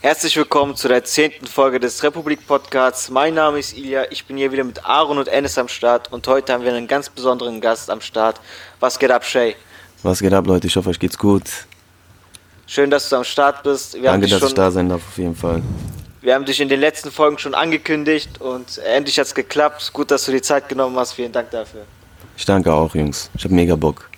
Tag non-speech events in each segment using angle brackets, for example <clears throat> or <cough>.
Herzlich willkommen zu der zehnten Folge des Republik Podcasts. Mein Name ist Ilya, ich bin hier wieder mit Aaron und Ennis am Start und heute haben wir einen ganz besonderen Gast am Start. Was geht ab, Shay? Was geht ab, Leute? Ich hoffe, euch geht's gut. Schön, dass du am Start bist. Wir Danke, dass schon, ich da sein darf, auf jeden Fall. Wir haben dich in den letzten Folgen schon angekündigt und endlich hat es geklappt. Gut, dass du die Zeit genommen hast. Vielen Dank dafür. Ich danke auch, Jungs. Ich habe mega Bock.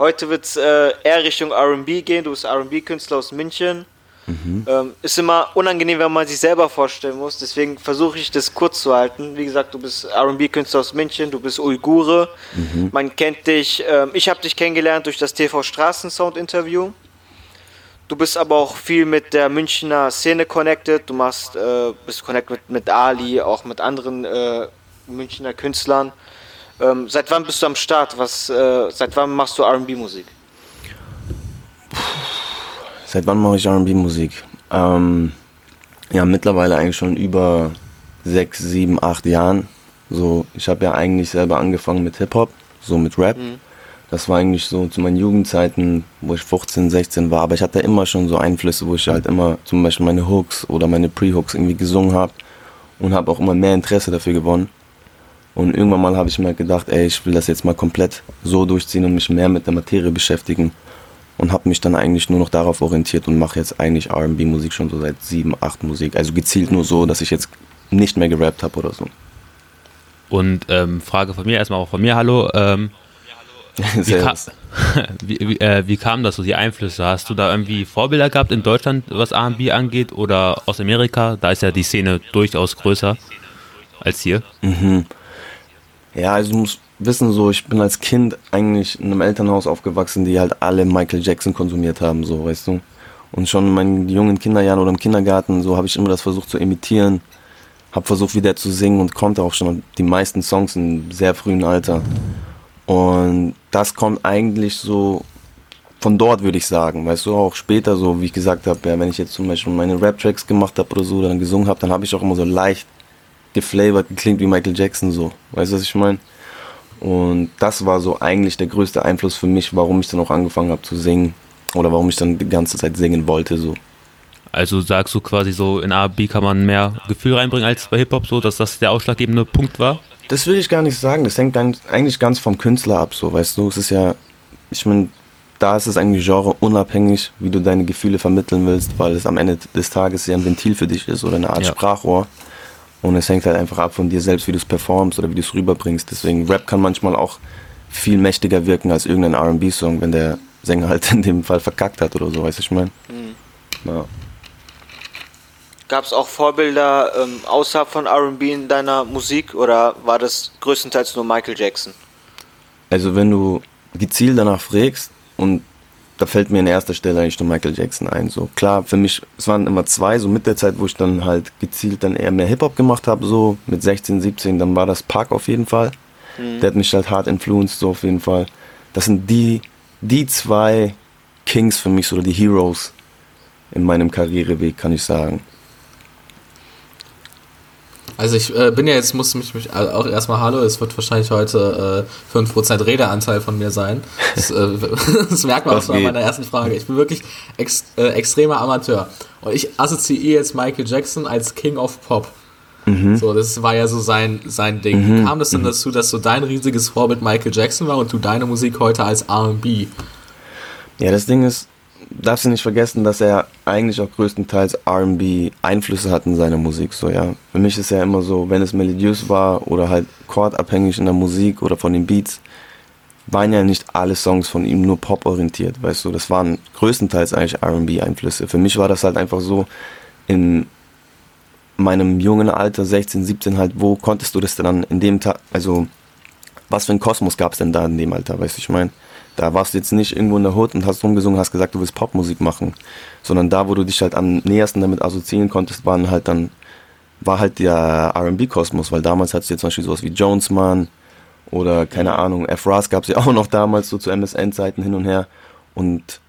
Heute wird es äh, eher Richtung RB gehen. Du bist RB-Künstler aus München. Mhm. Ähm, ist immer unangenehm, wenn man sich selber vorstellen muss. Deswegen versuche ich das kurz zu halten. Wie gesagt, du bist RB-Künstler aus München, du bist Uigure. Mhm. Man kennt dich. Ähm, ich habe dich kennengelernt durch das TV Straßensound-Interview. Du bist aber auch viel mit der Münchner Szene connected. Du machst, äh, bist connected mit, mit Ali, auch mit anderen äh, Münchner Künstlern. Ähm, seit wann bist du am Start? Was, äh, seit wann machst du RB-Musik? Seit wann mache ich RB-Musik? Ähm, ja, mittlerweile eigentlich schon über sechs, sieben, acht Jahren. So, ich habe ja eigentlich selber angefangen mit Hip-Hop, so mit Rap. Mhm. Das war eigentlich so zu meinen Jugendzeiten, wo ich 15, 16 war. Aber ich hatte immer schon so Einflüsse, wo ich halt immer zum Beispiel meine Hooks oder meine Pre-Hooks irgendwie gesungen habe und habe auch immer mehr Interesse dafür gewonnen. Und irgendwann mal habe ich mir gedacht, ey, ich will das jetzt mal komplett so durchziehen und mich mehr mit der Materie beschäftigen und habe mich dann eigentlich nur noch darauf orientiert und mache jetzt eigentlich RB-Musik schon so seit sieben, acht Musik. Also gezielt nur so, dass ich jetzt nicht mehr gerappt habe oder so. Und ähm, Frage von mir, erstmal auch von mir, hallo. Ähm, <laughs> wie, ka <laughs> wie, wie, äh, wie, kam das so, die Einflüsse? Hast du da irgendwie Vorbilder gehabt in Deutschland, was RB angeht, oder aus Amerika? Da ist ja die Szene durchaus größer als hier. Mhm. Ja, also du musst wissen, so ich bin als Kind eigentlich in einem Elternhaus aufgewachsen, die halt alle Michael Jackson konsumiert haben, so weißt du. Und schon in meinen jungen Kinderjahren oder im Kindergarten, so habe ich immer das versucht zu imitieren, habe versucht wieder zu singen und konnte auch schon die meisten Songs in sehr frühen Alter. Und das kommt eigentlich so von dort, würde ich sagen. Weißt du, auch später so, wie ich gesagt habe, ja, wenn ich jetzt zum Beispiel meine Rap-Tracks gemacht habe oder so, dann gesungen habe, dann habe ich auch immer so leicht geflavored geklingt wie Michael Jackson so. Weißt du, was ich meine? Und das war so eigentlich der größte Einfluss für mich, warum ich dann auch angefangen habe zu singen oder warum ich dann die ganze Zeit singen wollte so. Also sagst du quasi so, in A&B kann man mehr Gefühl reinbringen als bei Hip-Hop, so dass das der ausschlaggebende Punkt war? Das will ich gar nicht sagen. Das hängt eigentlich ganz vom Künstler ab, so weißt du. Es ist ja, ich meine, da ist es eigentlich Genre unabhängig, wie du deine Gefühle vermitteln willst, weil es am Ende des Tages ja ein Ventil für dich ist oder eine Art ja. Sprachrohr. Und es hängt halt einfach ab von dir selbst, wie du es performst oder wie du es rüberbringst. Deswegen Rap kann manchmal auch viel mächtiger wirken als irgendein RB-Song, wenn der Sänger halt <laughs> in dem Fall verkackt hat oder so, weißt du, ich meine? Mhm. Ja. Gab es auch Vorbilder ähm, außerhalb von RB in deiner Musik oder war das größtenteils nur Michael Jackson? Also wenn du gezielt danach fragst und da fällt mir in erster Stelle eigentlich nur Michael Jackson ein. So klar, für mich, es waren immer zwei, so mit der Zeit, wo ich dann halt gezielt dann eher mehr Hip-Hop gemacht habe, so mit 16, 17, dann war das Park auf jeden Fall. Mhm. Der hat mich halt hart influenced, so auf jeden Fall. Das sind die, die zwei Kings für mich, so die Heroes in meinem Karriereweg, kann ich sagen. Also ich äh, bin ja jetzt, muss mich, mich auch erstmal Hallo, es wird wahrscheinlich heute äh, 5% Redeanteil von mir sein. Das, äh, <laughs> das merkt man auch schon an meiner ersten Frage. Ich bin wirklich ex, äh, extremer Amateur. Und ich assoziiere jetzt Michael Jackson als King of Pop. Mhm. So, das war ja so sein, sein Ding. Mhm. Wie kam das denn mhm. dazu, dass so dein riesiges Vorbild Michael Jackson war und du deine Musik heute als RB? Ja, das Ding ist, darfst du nicht vergessen, dass er eigentlich auch größtenteils R&B Einflüsse hat in seiner Musik, so ja. Für mich ist ja immer so, wenn es melodiös war oder halt chordabhängig in der Musik oder von den Beats, waren ja nicht alle Songs von ihm nur pop orientiert, weißt du, das waren größtenteils eigentlich R&B Einflüsse. Für mich war das halt einfach so in meinem jungen Alter, 16, 17 halt, wo konntest du das denn dann in dem Tag, also was für ein Kosmos gab es denn da in dem Alter, weißt du, ich meine da warst du jetzt nicht irgendwo in der Hut und hast rumgesungen, hast gesagt, du willst Popmusik machen, sondern da, wo du dich halt am nähersten damit assoziieren konntest, waren halt dann, war halt der R&B-Kosmos, weil damals hattest du jetzt zum Beispiel sowas wie Jonesman oder keine Ahnung, F-Ras gab es ja <laughs> auch noch damals so zu MSN-Zeiten hin und her und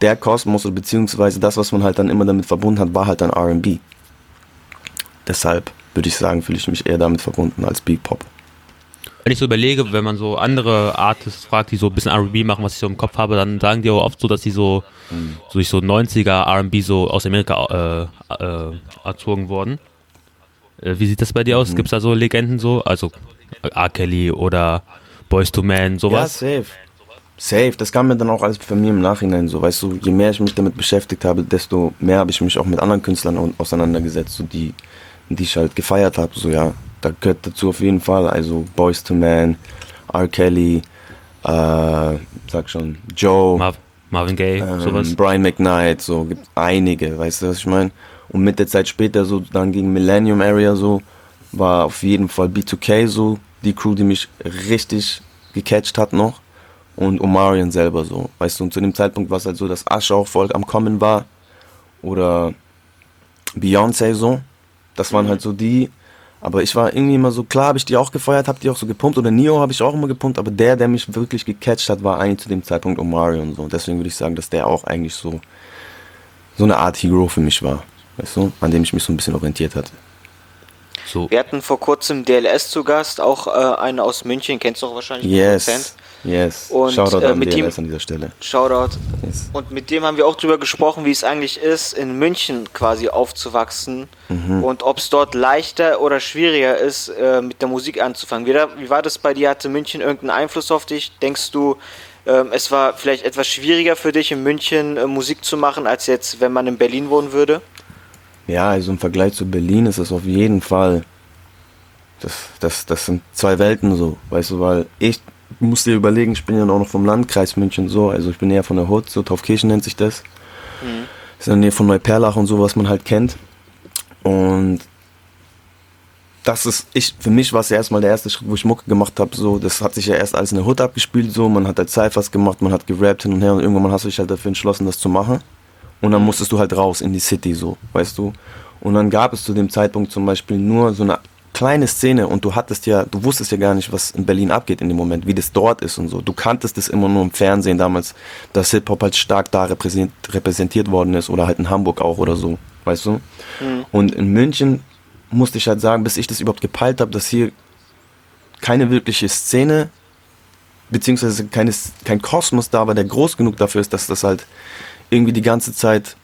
der Kosmos oder beziehungsweise das, was man halt dann immer damit verbunden hat, war halt dann R&B. Deshalb würde ich sagen, fühle ich mich eher damit verbunden als Beat Pop. Wenn ich so überlege, wenn man so andere Artists fragt, die so ein bisschen R&B machen, was ich so im Kopf habe, dann sagen die auch oft so, dass sie so mhm. so so 90er R&B so aus Amerika äh, äh, erzogen wurden. Äh, wie sieht das bei dir aus? Mhm. Gibt es da so Legenden so? Also R. Kelly oder Boys to Men, sowas? Ja, safe. Safe, das kam mir dann auch alles für mich im Nachhinein so, weißt du, je mehr ich mich damit beschäftigt habe, desto mehr habe ich mich auch mit anderen Künstlern auseinandergesetzt, so die, die ich halt gefeiert habe, so ja, da gehört dazu auf jeden Fall, also Boys to Men, R. Kelly, äh, sag schon, Joe, Marv Marvin Gaye, ähm, sowas. Brian McKnight, so, gibt einige, weißt du, was ich meine? Und mit der Zeit später, so, dann gegen Millennium Area, so, war auf jeden Fall B2K so, die Crew, die mich richtig gecatcht hat noch und Omarion selber so. Weißt du, und zu dem Zeitpunkt war es halt so, dass Asche auch voll am Kommen war oder Beyoncé so. Das waren mhm. halt so die. Aber ich war irgendwie immer so, klar habe ich die auch gefeiert, habe die auch so gepumpt oder Neo habe ich auch immer gepumpt, aber der, der mich wirklich gecatcht hat, war eigentlich zu dem Zeitpunkt Omarion so. Deswegen würde ich sagen, dass der auch eigentlich so, so eine Art Hero für mich war. Weißt du, an dem ich mich so ein bisschen orientiert hatte. So. Wir hatten vor kurzem DLS zu Gast, auch äh, einen aus München, kennst du auch wahrscheinlich. Yes. Yes. Und, Shoutout äh, an mit DLS dem, an dieser Stelle. Shoutout. Yes. Und mit dem haben wir auch drüber gesprochen, wie es eigentlich ist, in München quasi aufzuwachsen mhm. und ob es dort leichter oder schwieriger ist, äh, mit der Musik anzufangen. Wie, wie, war das bei dir? Hatte München irgendeinen Einfluss auf dich? Denkst du, ähm, es war vielleicht etwas schwieriger für dich in München äh, Musik zu machen, als jetzt, wenn man in Berlin wohnen würde? Ja, also im Vergleich zu Berlin ist es auf jeden Fall das, das, das sind zwei Welten so, weißt du, weil ich muss dir überlegen, ich bin ja auch noch vom Landkreis München so, also ich bin eher von der Hut, so Taufkirchen nennt sich das. Mhm. Ist in der Nähe von Neuperlach und so, was man halt kennt. Und das ist, ich, für mich war es ja erstmal der erste Schritt, wo ich Mucke gemacht habe, so, das hat sich ja erst alles in der Hut abgespielt, so, man hat halt Cyphers gemacht, man hat gerappt hin und her und irgendwann hast du dich halt dafür entschlossen, das zu machen. Und dann mhm. musstest du halt raus in die City, so, weißt du. Und dann gab es zu dem Zeitpunkt zum Beispiel nur so eine kleine Szene und du hattest ja, du wusstest ja gar nicht, was in Berlin abgeht in dem Moment, wie das dort ist und so. Du kanntest es immer nur im Fernsehen damals, dass Hip-Hop halt stark da repräsentiert worden ist oder halt in Hamburg auch oder so, weißt du? Mhm. Und in München musste ich halt sagen, bis ich das überhaupt gepeilt habe, dass hier keine wirkliche Szene, beziehungsweise keine, kein Kosmos da war, der groß genug dafür ist, dass das halt irgendwie die ganze Zeit,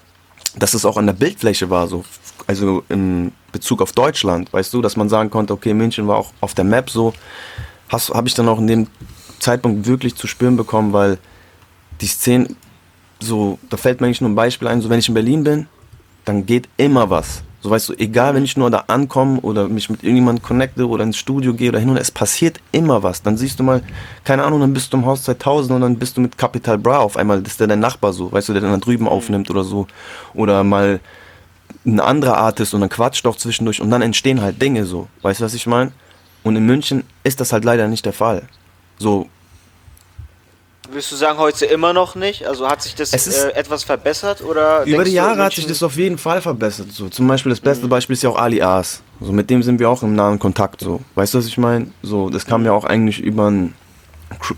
dass es auch an der Bildfläche war, so also in Bezug auf Deutschland, weißt du, dass man sagen konnte, okay, München war auch auf der Map so, habe ich dann auch in dem Zeitpunkt wirklich zu spüren bekommen, weil die Szene, so, da fällt mir eigentlich nur ein Beispiel ein, so wenn ich in Berlin bin, dann geht immer was. So weißt du, egal wenn ich nur da ankomme oder mich mit irgendjemandem connecte oder ins Studio gehe oder hin und her, es passiert immer was. Dann siehst du mal, keine Ahnung, dann bist du im Haus 2000 und dann bist du mit Capital Bra auf einmal, das ist der dein Nachbar so, weißt du, der dann da drüben aufnimmt oder so. Oder mal ein anderer Artist und dann quatscht doch zwischendurch und dann entstehen halt Dinge so. Weißt du, was ich meine? Und in München ist das halt leider nicht der Fall. So. Würdest du sagen, heute immer noch nicht? Also hat sich das äh, etwas verbessert oder? Über die Jahre hat sich das auf jeden Fall verbessert. So. Zum Beispiel das beste mhm. Beispiel ist ja auch Ali Aas. So, mit dem sind wir auch im nahen Kontakt. So. Weißt du, was ich meine? So, das kam ja auch eigentlich über einen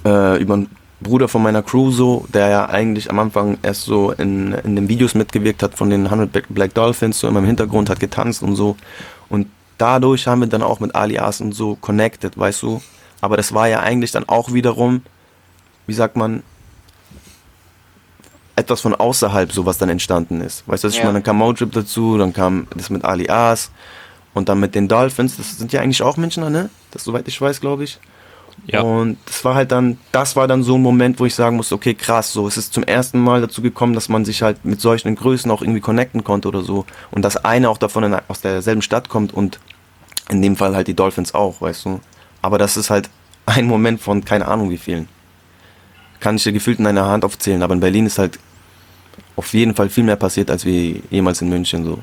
äh, über Bruder von meiner Crew so, der ja eigentlich am Anfang erst so in, in den Videos mitgewirkt hat von den 100 Black Dolphins, so immer im Hintergrund hat getanzt und so. Und dadurch haben wir dann auch mit Alias und so connected, weißt du. Aber das war ja eigentlich dann auch wiederum, wie sagt man, etwas von außerhalb, so was dann entstanden ist. Weißt du, was ja. ich meine? Dann kam Motrip dazu, dann kam das mit Alias und dann mit den Dolphins. Das sind ja eigentlich auch Münchner, ne? Das soweit ich weiß, glaube ich. Ja. Und das war halt dann, das war dann so ein Moment, wo ich sagen musste, okay, krass, so, es ist zum ersten Mal dazu gekommen, dass man sich halt mit solchen Größen auch irgendwie connecten konnte oder so. Und dass eine auch davon in, aus derselben Stadt kommt und in dem Fall halt die Dolphins auch, weißt du. Aber das ist halt ein Moment von keine Ahnung wie vielen. Kann ich dir gefühlt in einer Hand aufzählen, aber in Berlin ist halt auf jeden Fall viel mehr passiert als wie jemals in München so.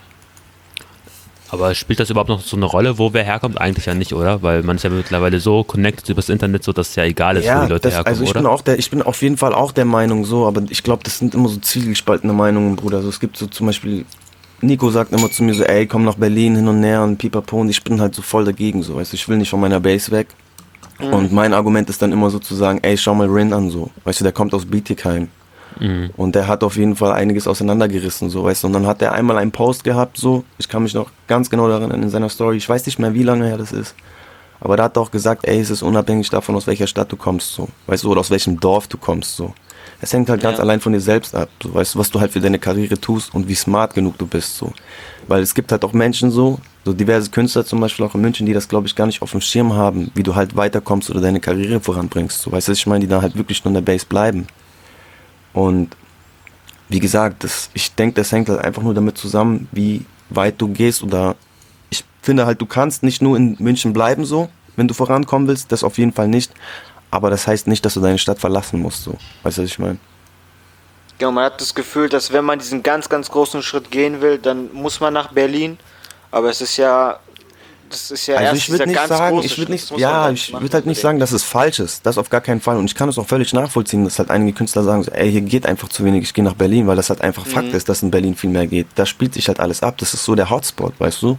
Aber spielt das überhaupt noch so eine Rolle, wo wer herkommt? Eigentlich ja nicht, oder? Weil man ist ja mittlerweile so connected übers Internet, so dass es ja egal ist, ja, wo die Leute das, herkommen, also ich oder? Bin auch der, ich bin auf jeden Fall auch der Meinung so, aber ich glaube, das sind immer so zwiegespaltene Meinungen, Bruder. Also es gibt so zum Beispiel, Nico sagt immer zu mir so, ey, komm nach Berlin hin und her und pipapo und ich bin halt so voll dagegen, so, weißt du, ich will nicht von meiner Base weg. Mhm. Und mein Argument ist dann immer so zu sagen, ey, schau mal Rin an, so. Weißt du, der kommt aus Bietigheim. Mhm. Und der hat auf jeden Fall einiges auseinandergerissen, so weißt du. Und dann hat er einmal einen Post gehabt, so, ich kann mich noch ganz genau daran erinnern in seiner Story, ich weiß nicht mehr, wie lange her das ist. Aber da hat er auch gesagt, ey, es ist unabhängig davon, aus welcher Stadt du kommst, so. Weißt du, oder aus welchem Dorf du kommst, so. Es hängt halt ganz ja. allein von dir selbst ab, so, weißt du, was du halt für deine Karriere tust und wie smart genug du bist, so. Weil es gibt halt auch Menschen so, so diverse Künstler zum Beispiel auch in München, die das, glaube ich, gar nicht auf dem Schirm haben, wie du halt weiterkommst oder deine Karriere voranbringst, so. Weißt du, ich meine, die da halt wirklich nur in der Base bleiben. Und wie gesagt, das, ich denke, das hängt halt einfach nur damit zusammen, wie weit du gehst oder ich finde halt, du kannst nicht nur in München bleiben so, wenn du vorankommen willst, das auf jeden Fall nicht. Aber das heißt nicht, dass du deine Stadt verlassen musst, so. Weißt du, was ich meine? Genau, man hat das Gefühl, dass wenn man diesen ganz, ganz großen Schritt gehen will, dann muss man nach Berlin. Aber es ist ja das ist ja also ich würde nicht sagen, ich würde nicht, ja, ich würde halt nicht sagen, dass es falsch ist. Das auf gar keinen Fall. Und ich kann es auch völlig nachvollziehen, dass halt einige Künstler sagen, ey, hier geht einfach zu wenig, ich gehe nach Berlin, weil das halt einfach mhm. Fakt ist, dass in Berlin viel mehr geht. Da spielt sich halt alles ab. Das ist so der Hotspot, weißt du?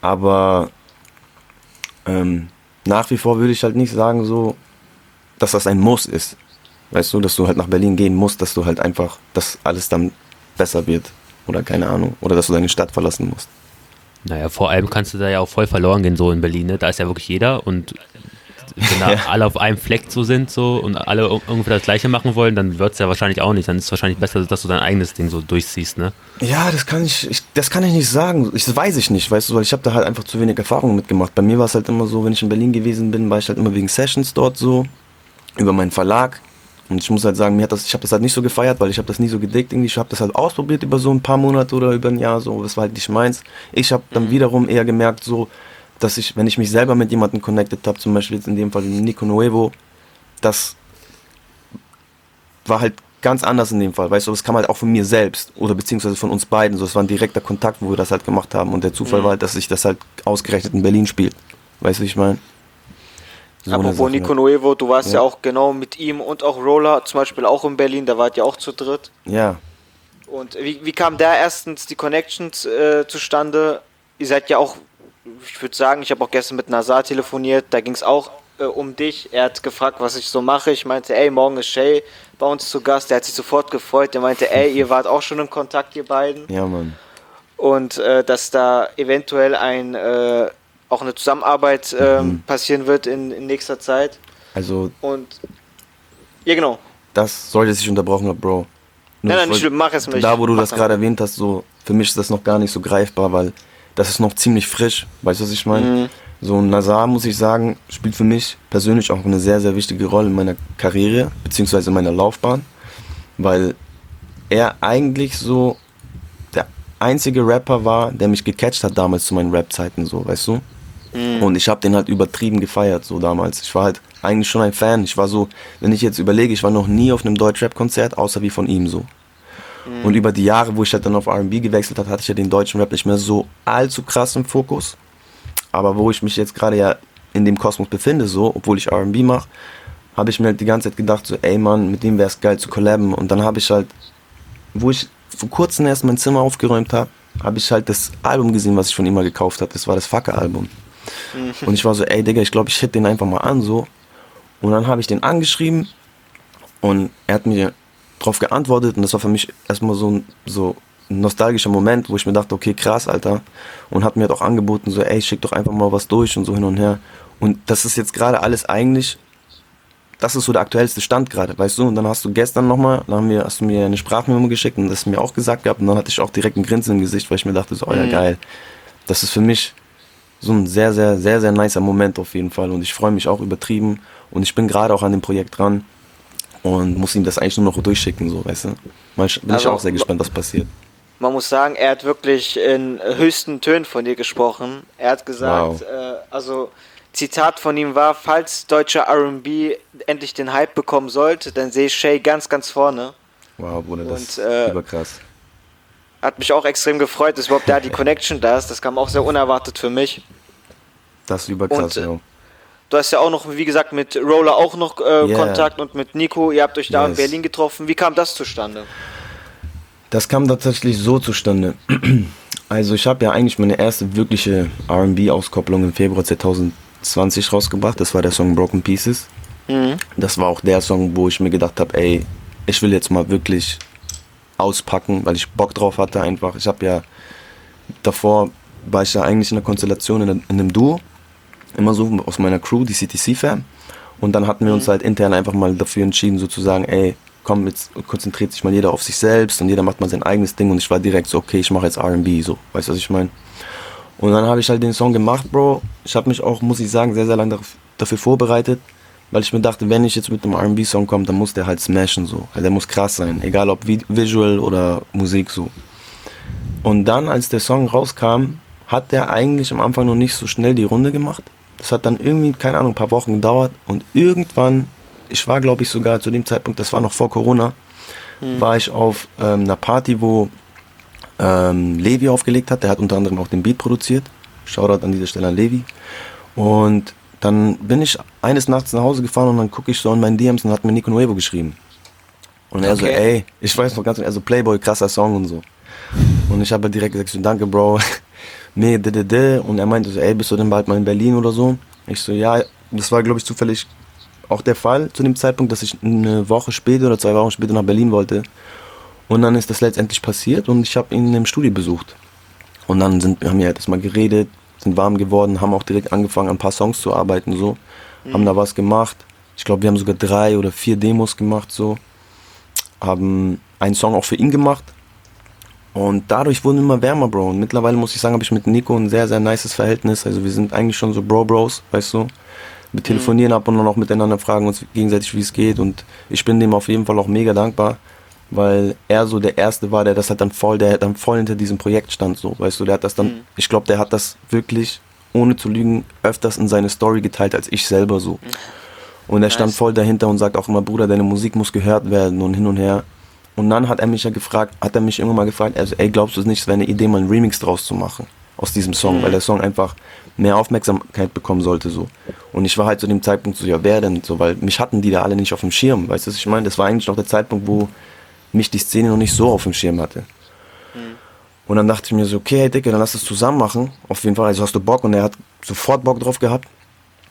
Aber ähm, nach wie vor würde ich halt nicht sagen, so, dass das ein Muss ist. Weißt du, dass du halt nach Berlin gehen musst, dass du halt einfach, dass alles dann besser wird. Oder keine Ahnung. Oder dass du deine Stadt verlassen musst. Naja, vor allem kannst du da ja auch voll verloren gehen, so in Berlin. Ne? Da ist ja wirklich jeder und wenn da ja. alle auf einem Fleck so sind so und alle irgendwie das Gleiche machen wollen, dann wird es ja wahrscheinlich auch nicht. Dann ist es wahrscheinlich besser, dass du dein eigenes Ding so durchziehst, ne? Ja, das kann ich, ich das kann ich nicht sagen. Ich, das weiß ich nicht, weißt du, weil ich habe da halt einfach zu wenig Erfahrung mitgemacht. Bei mir war es halt immer so, wenn ich in Berlin gewesen bin, war ich halt immer wegen Sessions dort so, über meinen Verlag. Und ich muss halt sagen, mir hat das, ich habe das halt nicht so gefeiert, weil ich habe das nie so gedickt irgendwie. Ich habe das halt ausprobiert über so ein paar Monate oder über ein Jahr so. Das war halt nicht meins. Ich habe dann mhm. wiederum eher gemerkt so, dass ich, wenn ich mich selber mit jemandem connected habe, zum Beispiel jetzt in dem Fall Nico Nuevo, das war halt ganz anders in dem Fall, weißt du, das kam halt auch von mir selbst oder beziehungsweise von uns beiden, so es war ein direkter Kontakt, wo wir das halt gemacht haben und der Zufall mhm. war halt, dass sich das halt ausgerechnet in Berlin spielt, weißt du, wie ich meine? So Apropos Nico Nuevo, du warst ja. ja. auch genau mit ihm und auch Roller, zum Beispiel auch in Berlin, da wart ihr auch zu dritt. Ja. Und wie, wie kam da erstens die Connections äh, zustande? Ihr seid ja auch, ich würde sagen, ich habe auch gestern mit Nazar telefoniert, da ging es auch äh, um dich. Er hat gefragt, was ich so mache. Ich meinte, ey, morgen ist Shay bei uns zu Gast. Der hat sich sofort gefreut. Der meinte, ey, ihr wart auch schon in Kontakt, ihr beiden. Ja, Mann. Und äh, dass da eventuell ein äh, auch eine Zusammenarbeit ähm, mhm. passieren wird in, in nächster Zeit. Also. Und. Ja, genau. Das sollte sich unterbrochen haben, Bro. Nur nein, nein, ich mach es nicht. Da, wo du das gerade erwähnt hast, so, für mich ist das noch gar nicht so greifbar, weil das ist noch ziemlich frisch. Weißt du, was ich meine? Mhm. So, Nazar, muss ich sagen, spielt für mich persönlich auch eine sehr, sehr wichtige Rolle in meiner Karriere, beziehungsweise in meiner Laufbahn, weil er eigentlich so der einzige Rapper war, der mich gecatcht hat damals zu meinen Rap-Zeiten, so, weißt du? Mhm. Und ich habe den halt übertrieben gefeiert, so damals. Ich war halt eigentlich schon ein Fan. Ich war so, wenn ich jetzt überlege, ich war noch nie auf einem Deutsch-Rap-Konzert, außer wie von ihm so. Mhm. Und über die Jahre, wo ich halt dann auf RB gewechselt habe, hatte ich ja den deutschen Rap nicht mehr so allzu krass im Fokus. Aber wo ich mich jetzt gerade ja in dem Kosmos befinde, so, obwohl ich RB mache, habe ich mir halt die ganze Zeit gedacht, so, ey Mann, mit dem wäre es geil zu collaben. Und dann habe ich halt, wo ich vor kurzem erst mein Zimmer aufgeräumt habe, habe ich halt das Album gesehen, was ich von ihm mal gekauft habe. Das war das Fucker-Album. Und ich war so, ey Digga, ich glaube, ich hit den einfach mal an so. Und dann habe ich den angeschrieben und er hat mir darauf geantwortet und das war für mich erstmal so ein so ein nostalgischer Moment, wo ich mir dachte, okay, krass, Alter. Und hat mir halt auch angeboten, so, ey, schick doch einfach mal was durch und so hin und her. Und das ist jetzt gerade alles eigentlich, das ist so der aktuellste Stand gerade, weißt du? Und dann hast du gestern nochmal, dann haben wir, hast du mir eine Sprachmemo geschickt und das mir auch gesagt gehabt und dann hatte ich auch direkt ein Grinsen im Gesicht, weil ich mir dachte, so, oh ja, mhm. geil. Das ist für mich so ein sehr, sehr, sehr, sehr nicer Moment auf jeden Fall. Und ich freue mich auch übertrieben. Und ich bin gerade auch an dem Projekt dran und muss ihm das eigentlich nur noch durchschicken, so, weißt du. Mal bin also, ich auch sehr gespannt, was passiert. Man muss sagen, er hat wirklich in höchsten Tönen von dir gesprochen. Er hat gesagt, wow. äh, also Zitat von ihm war, falls deutscher RB endlich den Hype bekommen sollte, dann sehe ich Shay ganz, ganz vorne. Wow, Bruder, das und, äh, ist krass hat mich auch extrem gefreut, dass überhaupt da die Connection da ist. Das kam auch sehr unerwartet für mich. Das ist überkrass, und, ja. Du hast ja auch noch, wie gesagt, mit Roller auch noch äh, yeah. Kontakt und mit Nico. Ihr habt euch da yes. in Berlin getroffen. Wie kam das zustande? Das kam tatsächlich so zustande. <clears throat> Also ich habe ja eigentlich meine erste wirkliche R&B-Auskopplung im Februar 2020 rausgebracht. Das war der Song Broken Pieces. Mhm. Das war auch der Song, wo ich mir gedacht habe, ey, ich will jetzt mal wirklich auspacken, weil ich Bock drauf hatte einfach. Ich habe ja davor war ich ja eigentlich in einer Konstellation in, in einem Duo immer so aus meiner Crew, die CTC-Fam. Und dann hatten wir uns mhm. halt intern einfach mal dafür entschieden, sozusagen, ey, komm, jetzt konzentriert sich mal jeder auf sich selbst und jeder macht mal sein eigenes Ding. Und ich war direkt so, okay, ich mache jetzt RB, so, weißt du, was ich meine? Und dann habe ich halt den Song gemacht, Bro. Ich habe mich auch, muss ich sagen, sehr, sehr lange dafür vorbereitet, weil ich mir dachte, wenn ich jetzt mit einem RB-Song komme, dann muss der halt smashen, so. Der muss krass sein, egal ob Visual oder Musik, so. Und dann, als der Song rauskam, hat der eigentlich am Anfang noch nicht so schnell die Runde gemacht. Das hat dann irgendwie, keine Ahnung, ein paar Wochen gedauert und irgendwann, ich war glaube ich sogar zu dem Zeitpunkt, das war noch vor Corona, hm. war ich auf ähm, einer Party, wo ähm, Levi aufgelegt hat. Der hat unter anderem auch den Beat produziert. Shoutout an dieser Stelle an Levi. Und dann bin ich eines Nachts nach Hause gefahren und dann gucke ich so in meinen DMs und hat mir Nico Nuevo geschrieben. Und er okay. so, ey, ich weiß noch ganz, er so Playboy, krasser Song und so. Und ich habe direkt gesagt, so, danke Bro, <laughs> nee, d, d, d. Und er meinte so, ey, bist du denn bald mal in Berlin oder so? Ich so, ja, das war, glaube ich, zufällig auch der Fall zu dem Zeitpunkt, dass ich eine Woche später oder zwei Wochen später nach Berlin wollte. Und dann ist das letztendlich passiert und ich habe ihn im Studio besucht. Und dann sind, haben wir halt erstmal geredet, sind warm geworden, haben auch direkt angefangen, an ein paar Songs zu arbeiten, so. Mhm. Haben da was gemacht. Ich glaube, wir haben sogar drei oder vier Demos gemacht, so. Haben einen Song auch für ihn gemacht, und dadurch wurden wir immer wärmer, Bro. Und mittlerweile muss ich sagen, habe ich mit Nico ein sehr, sehr nices Verhältnis. Also wir sind eigentlich schon so Bro-Bros, weißt du. Wir telefonieren mhm. ab und an auch miteinander, fragen uns gegenseitig, wie es geht. Und ich bin dem auf jeden Fall auch mega dankbar, weil er so der Erste war, der das halt dann voll, der dann voll hinter diesem Projekt stand, so, weißt du. Der hat das dann, mhm. ich glaube, der hat das wirklich, ohne zu lügen, öfters in seine Story geteilt als ich selber so. Mhm. Und er nice. stand voll dahinter und sagt auch immer, Bruder, deine Musik muss gehört werden und hin und her. Und dann hat er mich ja gefragt, hat er mich irgendwann mal gefragt, also, ey, glaubst du es nicht, es wäre eine Idee, mal einen Remix draus zu machen aus diesem Song, mhm. weil der Song einfach mehr Aufmerksamkeit bekommen sollte so. Und ich war halt zu dem Zeitpunkt so, ja, wer denn so, weil mich hatten die da alle nicht auf dem Schirm, weißt du, was ich meine? Das war eigentlich noch der Zeitpunkt, wo mich die Szene noch nicht so auf dem Schirm hatte. Mhm. Und dann dachte ich mir so, okay, hey Dicke, dann lass es zusammen machen. Auf jeden Fall, also hast du Bock und er hat sofort Bock drauf gehabt.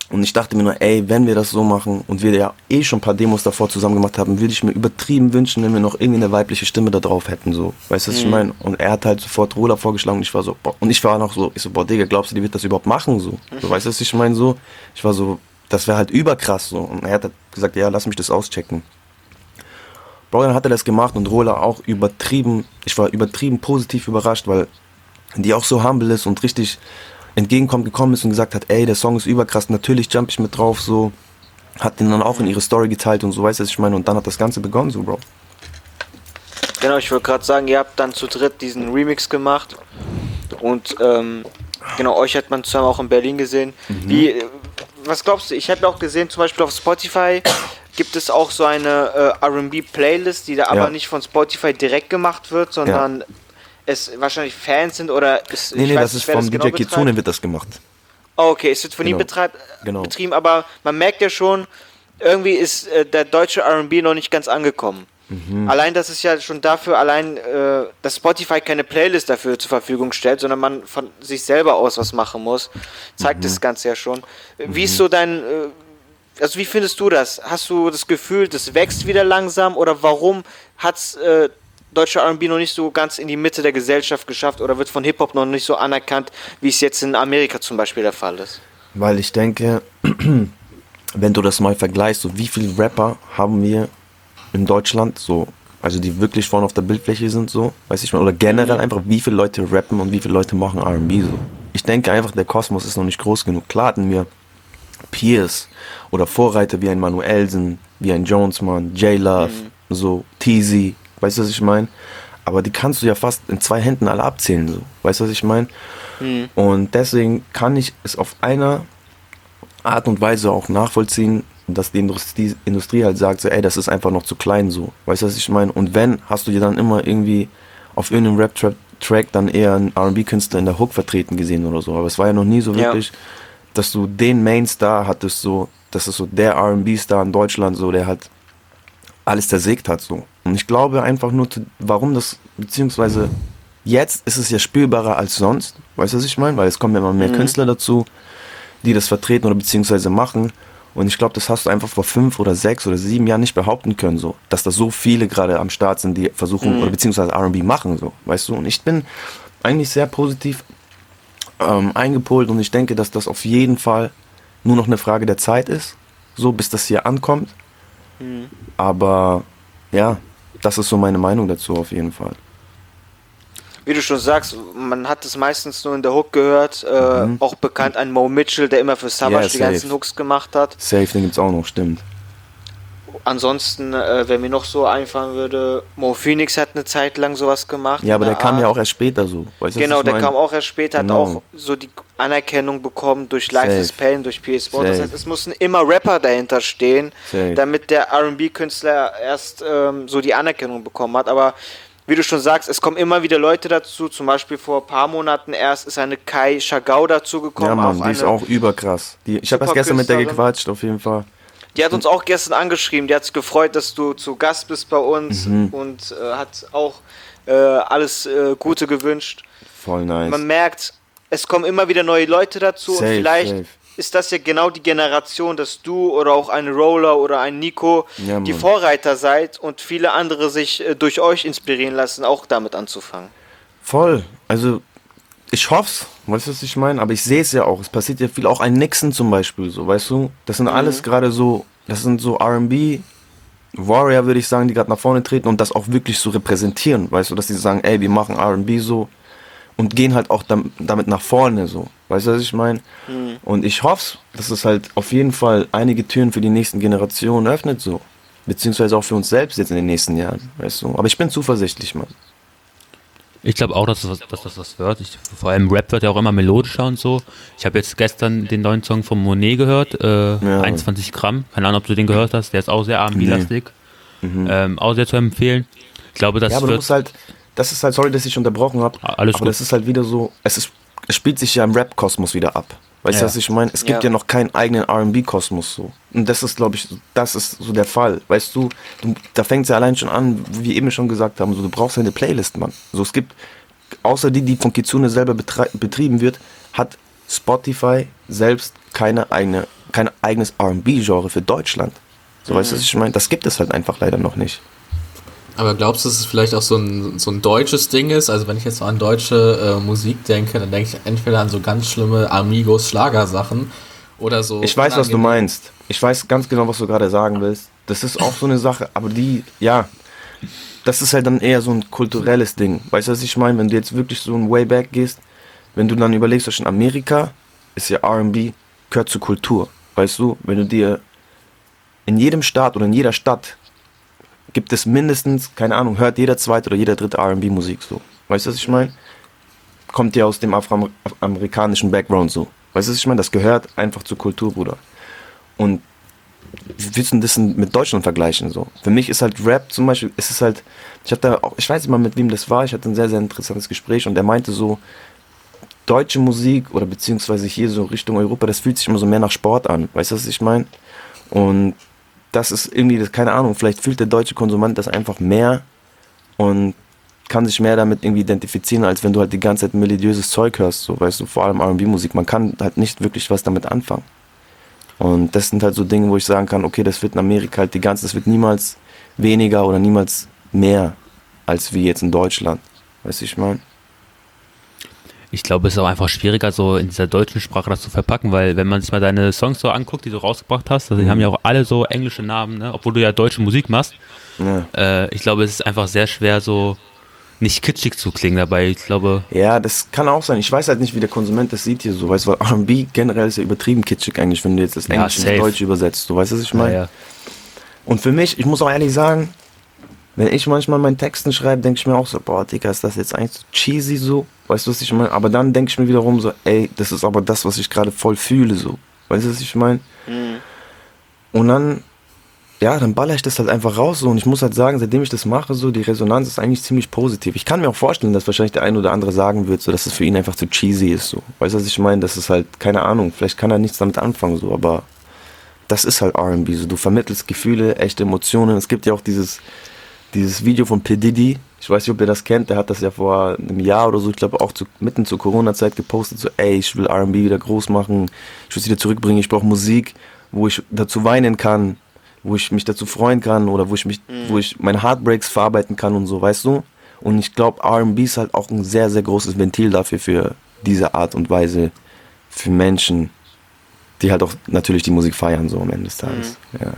Und ich dachte mir nur, ey, wenn wir das so machen und wir ja eh schon ein paar Demos davor zusammen gemacht haben, würde ich mir übertrieben wünschen, wenn wir noch irgendwie eine weibliche Stimme da drauf hätten, so. Weißt du, was mhm. ich meine? Und er hat halt sofort Rola vorgeschlagen und ich war so, boah, und ich war noch so, ich so, boah, Digga, glaubst du, die wird das überhaupt machen, so? so weißt du, was ich meine, so? Ich war so, das wäre halt überkrass, so. Und er hat halt gesagt, ja, lass mich das auschecken. Bro, dann hat er das gemacht und Rola auch übertrieben, ich war übertrieben positiv überrascht, weil die auch so humble ist und richtig entgegenkommt, gekommen ist und gesagt hat, ey, der Song ist überkrass, natürlich jump ich mit drauf, so. Hat den dann auch in ihre Story geteilt und so, weißt du, was ich meine? Und dann hat das Ganze begonnen, so, Bro. Genau, ich wollte gerade sagen, ihr habt dann zu dritt diesen Remix gemacht und ähm, genau, euch hat man zusammen auch in Berlin gesehen. Mhm. Wie, äh, was glaubst du? Ich habe auch gesehen, zum Beispiel auf Spotify gibt es auch so eine äh, RB-Playlist, die da aber nicht von Spotify direkt gemacht wird, sondern ja es wahrscheinlich Fans sind oder es, Nee, nee, das ist vom DJ genau Kitsune wird das gemacht. Oh, okay, es wird von genau. ihm betreib, genau. betrieben, aber man merkt ja schon, irgendwie ist äh, der deutsche RB noch nicht ganz angekommen. Mhm. Allein, dass es ja schon dafür, allein, äh, dass Spotify keine Playlist dafür zur Verfügung stellt, sondern man von sich selber aus was machen muss, zeigt mhm. das Ganze ja schon. Wie ist mhm. so dein, äh, also wie findest du das? Hast du das Gefühl, das wächst wieder langsam oder warum hat es äh, deutsche RB noch nicht so ganz in die Mitte der Gesellschaft geschafft oder wird von Hip-Hop noch nicht so anerkannt, wie es jetzt in Amerika zum Beispiel der Fall ist? Weil ich denke, <clears throat> wenn du das mal vergleichst, so wie viele Rapper haben wir in Deutschland, so, also die wirklich vorne auf der Bildfläche sind, so, weiß ich mal, oder generell mhm. einfach, wie viele Leute rappen und wie viele Leute machen RB, so. Ich denke einfach, der Kosmos ist noch nicht groß genug. Klar hatten wir Peers oder Vorreiter wie ein Manuelsen, wie ein Jonesman, J-Love, mhm. so, Teasy, Weißt du, was ich meine? Aber die kannst du ja fast in zwei Händen alle abzählen. So. Weißt du, was ich meine? Mhm. Und deswegen kann ich es auf einer Art und Weise auch nachvollziehen, dass die Industrie, Industrie halt sagt, so, ey, das ist einfach noch zu klein so. Weißt du, was ich meine? Und wenn, hast du dir dann immer irgendwie auf irgendeinem Rap-Track dann eher einen RB-Künstler in der Hook vertreten gesehen oder so. Aber es war ja noch nie so wirklich, ja. Dass du den Main-Star hattest, so, das ist so der RB-Star in Deutschland, so, der halt alles zersägt hat, so. Und ich glaube einfach nur, warum das, beziehungsweise jetzt ist es ja spürbarer als sonst. Weißt du, was ich meine? Weil es kommen ja immer mehr mhm. Künstler dazu, die das vertreten oder beziehungsweise machen. Und ich glaube, das hast du einfach vor fünf oder sechs oder sieben Jahren nicht behaupten können, so, dass da so viele gerade am Start sind, die versuchen mhm. oder beziehungsweise R&B machen, so, weißt du. Und ich bin eigentlich sehr positiv ähm, eingepolt und ich denke, dass das auf jeden Fall nur noch eine Frage der Zeit ist, so bis das hier ankommt. Mhm. Aber ja, das ist so meine Meinung dazu auf jeden Fall. Wie du schon sagst, man hat es meistens nur in der Hook gehört. Äh, mhm. Auch bekannt ein Mo Mitchell, der immer für Savage yeah, die ganzen Hooks gemacht hat. Safe, den gibt's auch noch, stimmt. Ansonsten, äh, wenn mir noch so einfallen würde, Mo Phoenix hat eine Zeit lang sowas gemacht. Ja, aber der Art. kam ja auch erst später so. Weißt genau, der kam auch erst später, genau. hat auch so die Anerkennung bekommen durch Life Safe. is Pain, durch PS4. Das heißt, es mussten immer Rapper dahinter stehen, Safe. damit der RB-Künstler erst ähm, so die Anerkennung bekommen hat. Aber wie du schon sagst, es kommen immer wieder Leute dazu. Zum Beispiel vor ein paar Monaten erst ist eine Kai Shagau dazu gekommen. Ja, Mann, die ist auch überkrass. Die, ich habe erst gestern mit der gequatscht, auf jeden Fall. Die hat uns auch gestern angeschrieben. Die hat sich gefreut, dass du zu Gast bist bei uns mhm. und äh, hat auch äh, alles äh, Gute gewünscht. Voll nice. Man merkt, es kommen immer wieder neue Leute dazu safe, und vielleicht safe. ist das ja genau die Generation, dass du oder auch ein Roller oder ein Nico ja, die Vorreiter seid und viele andere sich äh, durch euch inspirieren lassen, auch damit anzufangen. Voll. Also ich hoffe es, weißt du, was ich meine? Aber ich sehe es ja auch. Es passiert ja viel, auch ein Nixon zum Beispiel, so, weißt du? Das sind mhm. alles gerade so, das sind so RB, Warrior, würde ich sagen, die gerade nach vorne treten und das auch wirklich so repräsentieren, weißt du, dass die sagen, ey, wir machen RB so und gehen halt auch damit nach vorne so. Weißt du, was ich meine? Mhm. Und ich hoffe, dass es halt auf jeden Fall einige Türen für die nächsten Generationen öffnet so. Beziehungsweise auch für uns selbst jetzt in den nächsten Jahren, weißt du. Aber ich bin zuversichtlich, Mann. Ich glaube auch, dass das, dass das was wird. Ich, vor allem Rap wird ja auch immer melodischer und so. Ich habe jetzt gestern den neuen Song von Monet gehört, äh, ja. 21 Gramm. Keine Ahnung, ob du den gehört hast. Der ist auch sehr R&B-lastig. Nee. Mhm. Ähm, auch sehr zu empfehlen. Ich glaube, das ja, aber wird... Du musst halt, das ist halt, sorry, dass ich unterbrochen habe. Alles aber gut. das ist halt wieder so, es, ist, es spielt sich ja im Rap-Kosmos wieder ab. Weißt du, ja. was ich meine? Es gibt ja, ja noch keinen eigenen RB-Kosmos so. Und das ist, glaube ich, das ist so der Fall. Weißt du, du da fängt es ja allein schon an, wie wir eben schon gesagt haben, so, du brauchst eine Playlist, Mann. So, es gibt außer die, die von Kitsune selber betrieben wird, hat Spotify selbst keine eigene, kein eigenes RB-Genre für Deutschland. So mhm. weißt du, was ich meine? Das gibt es halt einfach leider noch nicht. Aber glaubst du, dass es vielleicht auch so ein, so ein deutsches Ding ist? Also wenn ich jetzt so an deutsche äh, Musik denke, dann denke ich entweder an so ganz schlimme Amigos Schlagersachen oder so. Ich weiß, was du meinst. Ich weiß ganz genau, was du gerade sagen willst. Das ist auch so eine Sache, aber die, ja, das ist halt dann eher so ein kulturelles Ding. Weißt du, was ich meine? Wenn du jetzt wirklich so ein Wayback gehst, wenn du dann überlegst, dass in Amerika ist ja RB, gehört zur Kultur. Weißt du, wenn du dir in jedem Staat oder in jeder Stadt gibt es mindestens, keine Ahnung, hört jeder zweite oder jeder dritte RB-Musik so. Weißt du, was ich meine? Kommt ja aus dem afroamerikanischen Background so. Weißt du, was ich meine? Das gehört einfach zur Kultur, Bruder. Und willst du das mit Deutschland vergleichen? So? Für mich ist halt Rap zum Beispiel, es ist halt, ich hatte auch, ich weiß nicht mal mit wem das war, ich hatte ein sehr, sehr interessantes Gespräch und er meinte so, deutsche Musik oder beziehungsweise hier so Richtung Europa, das fühlt sich immer so mehr nach Sport an. Weißt du, was ich meine? Und das ist irgendwie, das, keine Ahnung, vielleicht fühlt der deutsche Konsument das einfach mehr und kann sich mehr damit irgendwie identifizieren, als wenn du halt die ganze Zeit melodiöses Zeug hörst, so weißt du, vor allem RB-Musik. Man kann halt nicht wirklich was damit anfangen. Und das sind halt so Dinge, wo ich sagen kann, okay, das wird in Amerika halt die ganze, das wird niemals weniger oder niemals mehr als wie jetzt in Deutschland. Weißt du, ich meine? Ich glaube, es ist auch einfach schwieriger, so in dieser deutschen Sprache das zu verpacken, weil wenn man sich mal deine Songs so anguckt, die du rausgebracht hast, also die mhm. haben ja auch alle so englische Namen, ne? obwohl du ja deutsche Musik machst. Ja. Äh, ich glaube, es ist einfach sehr schwer, so nicht kitschig zu klingen dabei. Ich glaube. Ja, das kann auch sein. Ich weiß halt nicht, wie der Konsument das sieht hier so, weißt du, weil RB generell ist ja übertrieben kitschig eigentlich, wenn du jetzt das Englisch ja, ins Deutsch übersetzt. Du weißt, was ich meine? Ja, ja. Und für mich, ich muss auch ehrlich sagen, wenn ich manchmal meinen Texten schreibe, denke ich mir auch so, boah, Digga, ist das jetzt eigentlich so cheesy so? Weißt du, was ich meine? Aber dann denke ich mir wiederum so, ey, das ist aber das, was ich gerade voll fühle so. Weißt du, was ich meine? Mhm. Und dann ja, dann baller ich das halt einfach raus so und ich muss halt sagen, seitdem ich das mache, so die Resonanz ist eigentlich ziemlich positiv. Ich kann mir auch vorstellen, dass wahrscheinlich der ein oder andere sagen wird, so dass es für ihn einfach zu cheesy ist so. Weißt du, was ich meine? Das ist halt keine Ahnung, vielleicht kann er nichts damit anfangen so, aber das ist halt R&B so. Du vermittelst Gefühle, echte Emotionen. Es gibt ja auch dieses dieses Video von P Diddy. Ich weiß nicht, ob ihr das kennt. Der hat das ja vor einem Jahr oder so, ich glaube auch zu, mitten zur Corona-Zeit gepostet, so, ey, ich will R&B wieder groß machen, ich will es wieder zurückbringen, ich brauche Musik, wo ich dazu weinen kann, wo ich mich dazu freuen kann oder wo ich mich, mhm. wo ich meine Heartbreaks verarbeiten kann und so, weißt du? Und ich glaube, RB ist halt auch ein sehr, sehr großes Ventil dafür, für diese Art und Weise für Menschen die halt auch natürlich die Musik feiern, so am Ende des Tages. Mhm. Ja.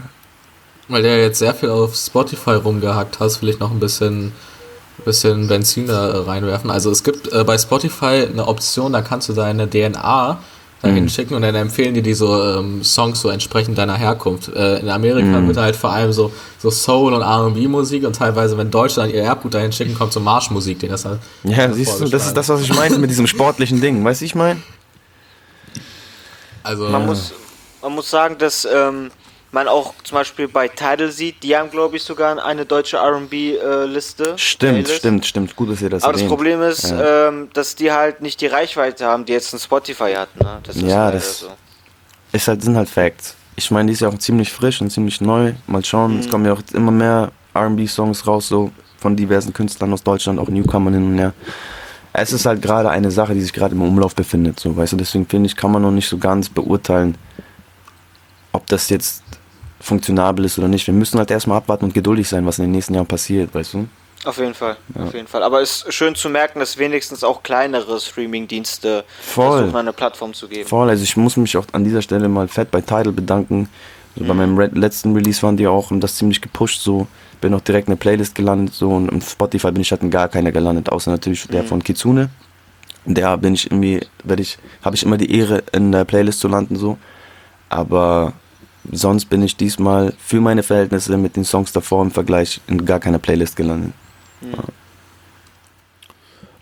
Weil der jetzt sehr viel auf Spotify rumgehackt hast, will ich noch ein bisschen, bisschen Benzin da reinwerfen. Also es gibt äh, bei Spotify eine Option, da kannst du deine DNA dahin mhm. schicken und dann empfehlen die die so ähm, Songs so entsprechend deiner Herkunft. Äh, in Amerika mhm. wird halt vor allem so, so Soul und R&B Musik und teilweise, wenn Deutschland ihr Erbgut dahin schicken, kommt so Marschmusik, den das halt. Ja, siehst du, das ist das, was ich meine mit diesem sportlichen Ding. Weißt du, ich meine? Also man muss man muss sagen, dass ähm, man auch zum Beispiel bei Tidal sieht, die haben, glaube ich, sogar eine deutsche RB-Liste. Äh, stimmt, Playlist. stimmt, stimmt. Gut, dass ihr das Aber erwähnt. das Problem ist, ja. ähm, dass die halt nicht die Reichweite haben, die jetzt ein Spotify hat. Ne? Das ja, das so. ist halt, sind halt Facts. Ich meine, die ist ja auch ziemlich frisch und ziemlich neu. Mal schauen, mhm. es kommen ja auch immer mehr RB-Songs raus, so von diversen Künstlern aus Deutschland, auch Newcomern hin und her. Es ist halt gerade eine Sache, die sich gerade im Umlauf befindet, so weißt du. Deswegen finde ich, kann man noch nicht so ganz beurteilen, ob das jetzt funktionabel ist oder nicht. Wir müssen halt erstmal abwarten und geduldig sein, was in den nächsten Jahren passiert, weißt du? Auf jeden Fall, ja. auf jeden Fall. Aber es ist schön zu merken, dass wenigstens auch kleinere Streaming-Dienste versuchen, eine Plattform zu geben. Voll, also ich muss mich auch an dieser Stelle mal fett bei Tidal bedanken. Also mhm. Bei meinem Red letzten Release waren die auch und das ziemlich gepusht so. Bin auch direkt in eine Playlist gelandet so und im Spotify bin ich halt in gar keiner gelandet, außer natürlich mhm. der von Kitsune. Der bin ich irgendwie, werde ich, habe ich immer die Ehre in der Playlist zu landen so. Aber sonst bin ich diesmal für meine Verhältnisse mit den Songs davor im Vergleich in gar keiner Playlist gelandet. Mhm. Ja.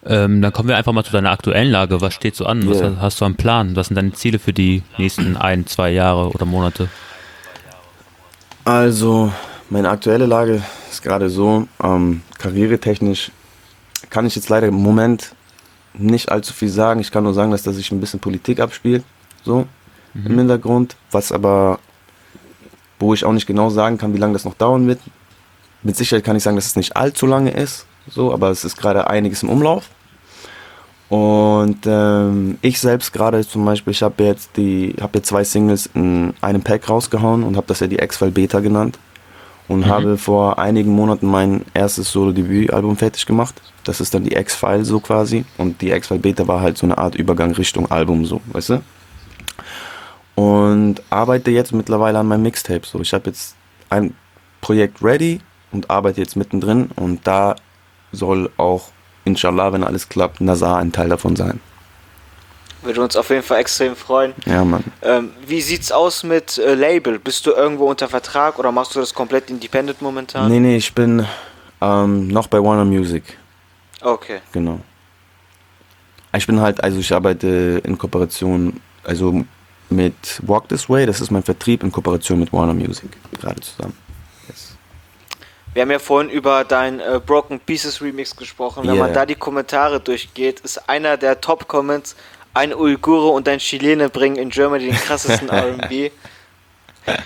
Ähm, dann kommen wir einfach mal zu deiner aktuellen Lage. Was steht so an? Was yeah. hast du am Plan? Was sind deine Ziele für die nächsten ein, zwei Jahre oder Monate? Also, meine aktuelle Lage ist gerade so, ähm, karrieretechnisch kann ich jetzt leider im Moment nicht allzu viel sagen. Ich kann nur sagen, dass da sich ein bisschen Politik abspielt, so mhm. im Hintergrund, was aber wo ich auch nicht genau sagen kann, wie lange das noch dauern wird. Mit Sicherheit kann ich sagen, dass es nicht allzu lange ist, so, aber es ist gerade einiges im Umlauf. Und ähm, ich selbst gerade zum Beispiel, ich habe jetzt die, habe jetzt zwei Singles in einem Pack rausgehauen und habe das ja die X-File Beta genannt und mhm. habe vor einigen Monaten mein erstes Solo-Debüt-Album fertig gemacht. Das ist dann die X-File so quasi und die X-File Beta war halt so eine Art Übergang Richtung Album so, weißt du? Und arbeite jetzt mittlerweile an meinem Mixtape. So, ich habe jetzt ein Projekt ready und arbeite jetzt mittendrin und da soll auch, inshallah, wenn alles klappt, Nazar ein Teil davon sein. Würde uns auf jeden Fall extrem freuen. Ja, Mann. Ähm, wie sieht's aus mit äh, Label? Bist du irgendwo unter Vertrag oder machst du das komplett independent momentan? Nee, nee, ich bin ähm, noch bei Warner Music. Okay. Genau. Ich bin halt, also ich arbeite in Kooperation, also mit Walk This Way. Das ist mein Vertrieb in Kooperation mit Warner Music. Gerade zusammen. Yes. Wir haben ja vorhin über dein äh, Broken Pieces Remix gesprochen. Wenn yeah. man da die Kommentare durchgeht, ist einer der Top-Comments, ein Uigure und ein Chilene bringen in Germany den krassesten <laughs> RB.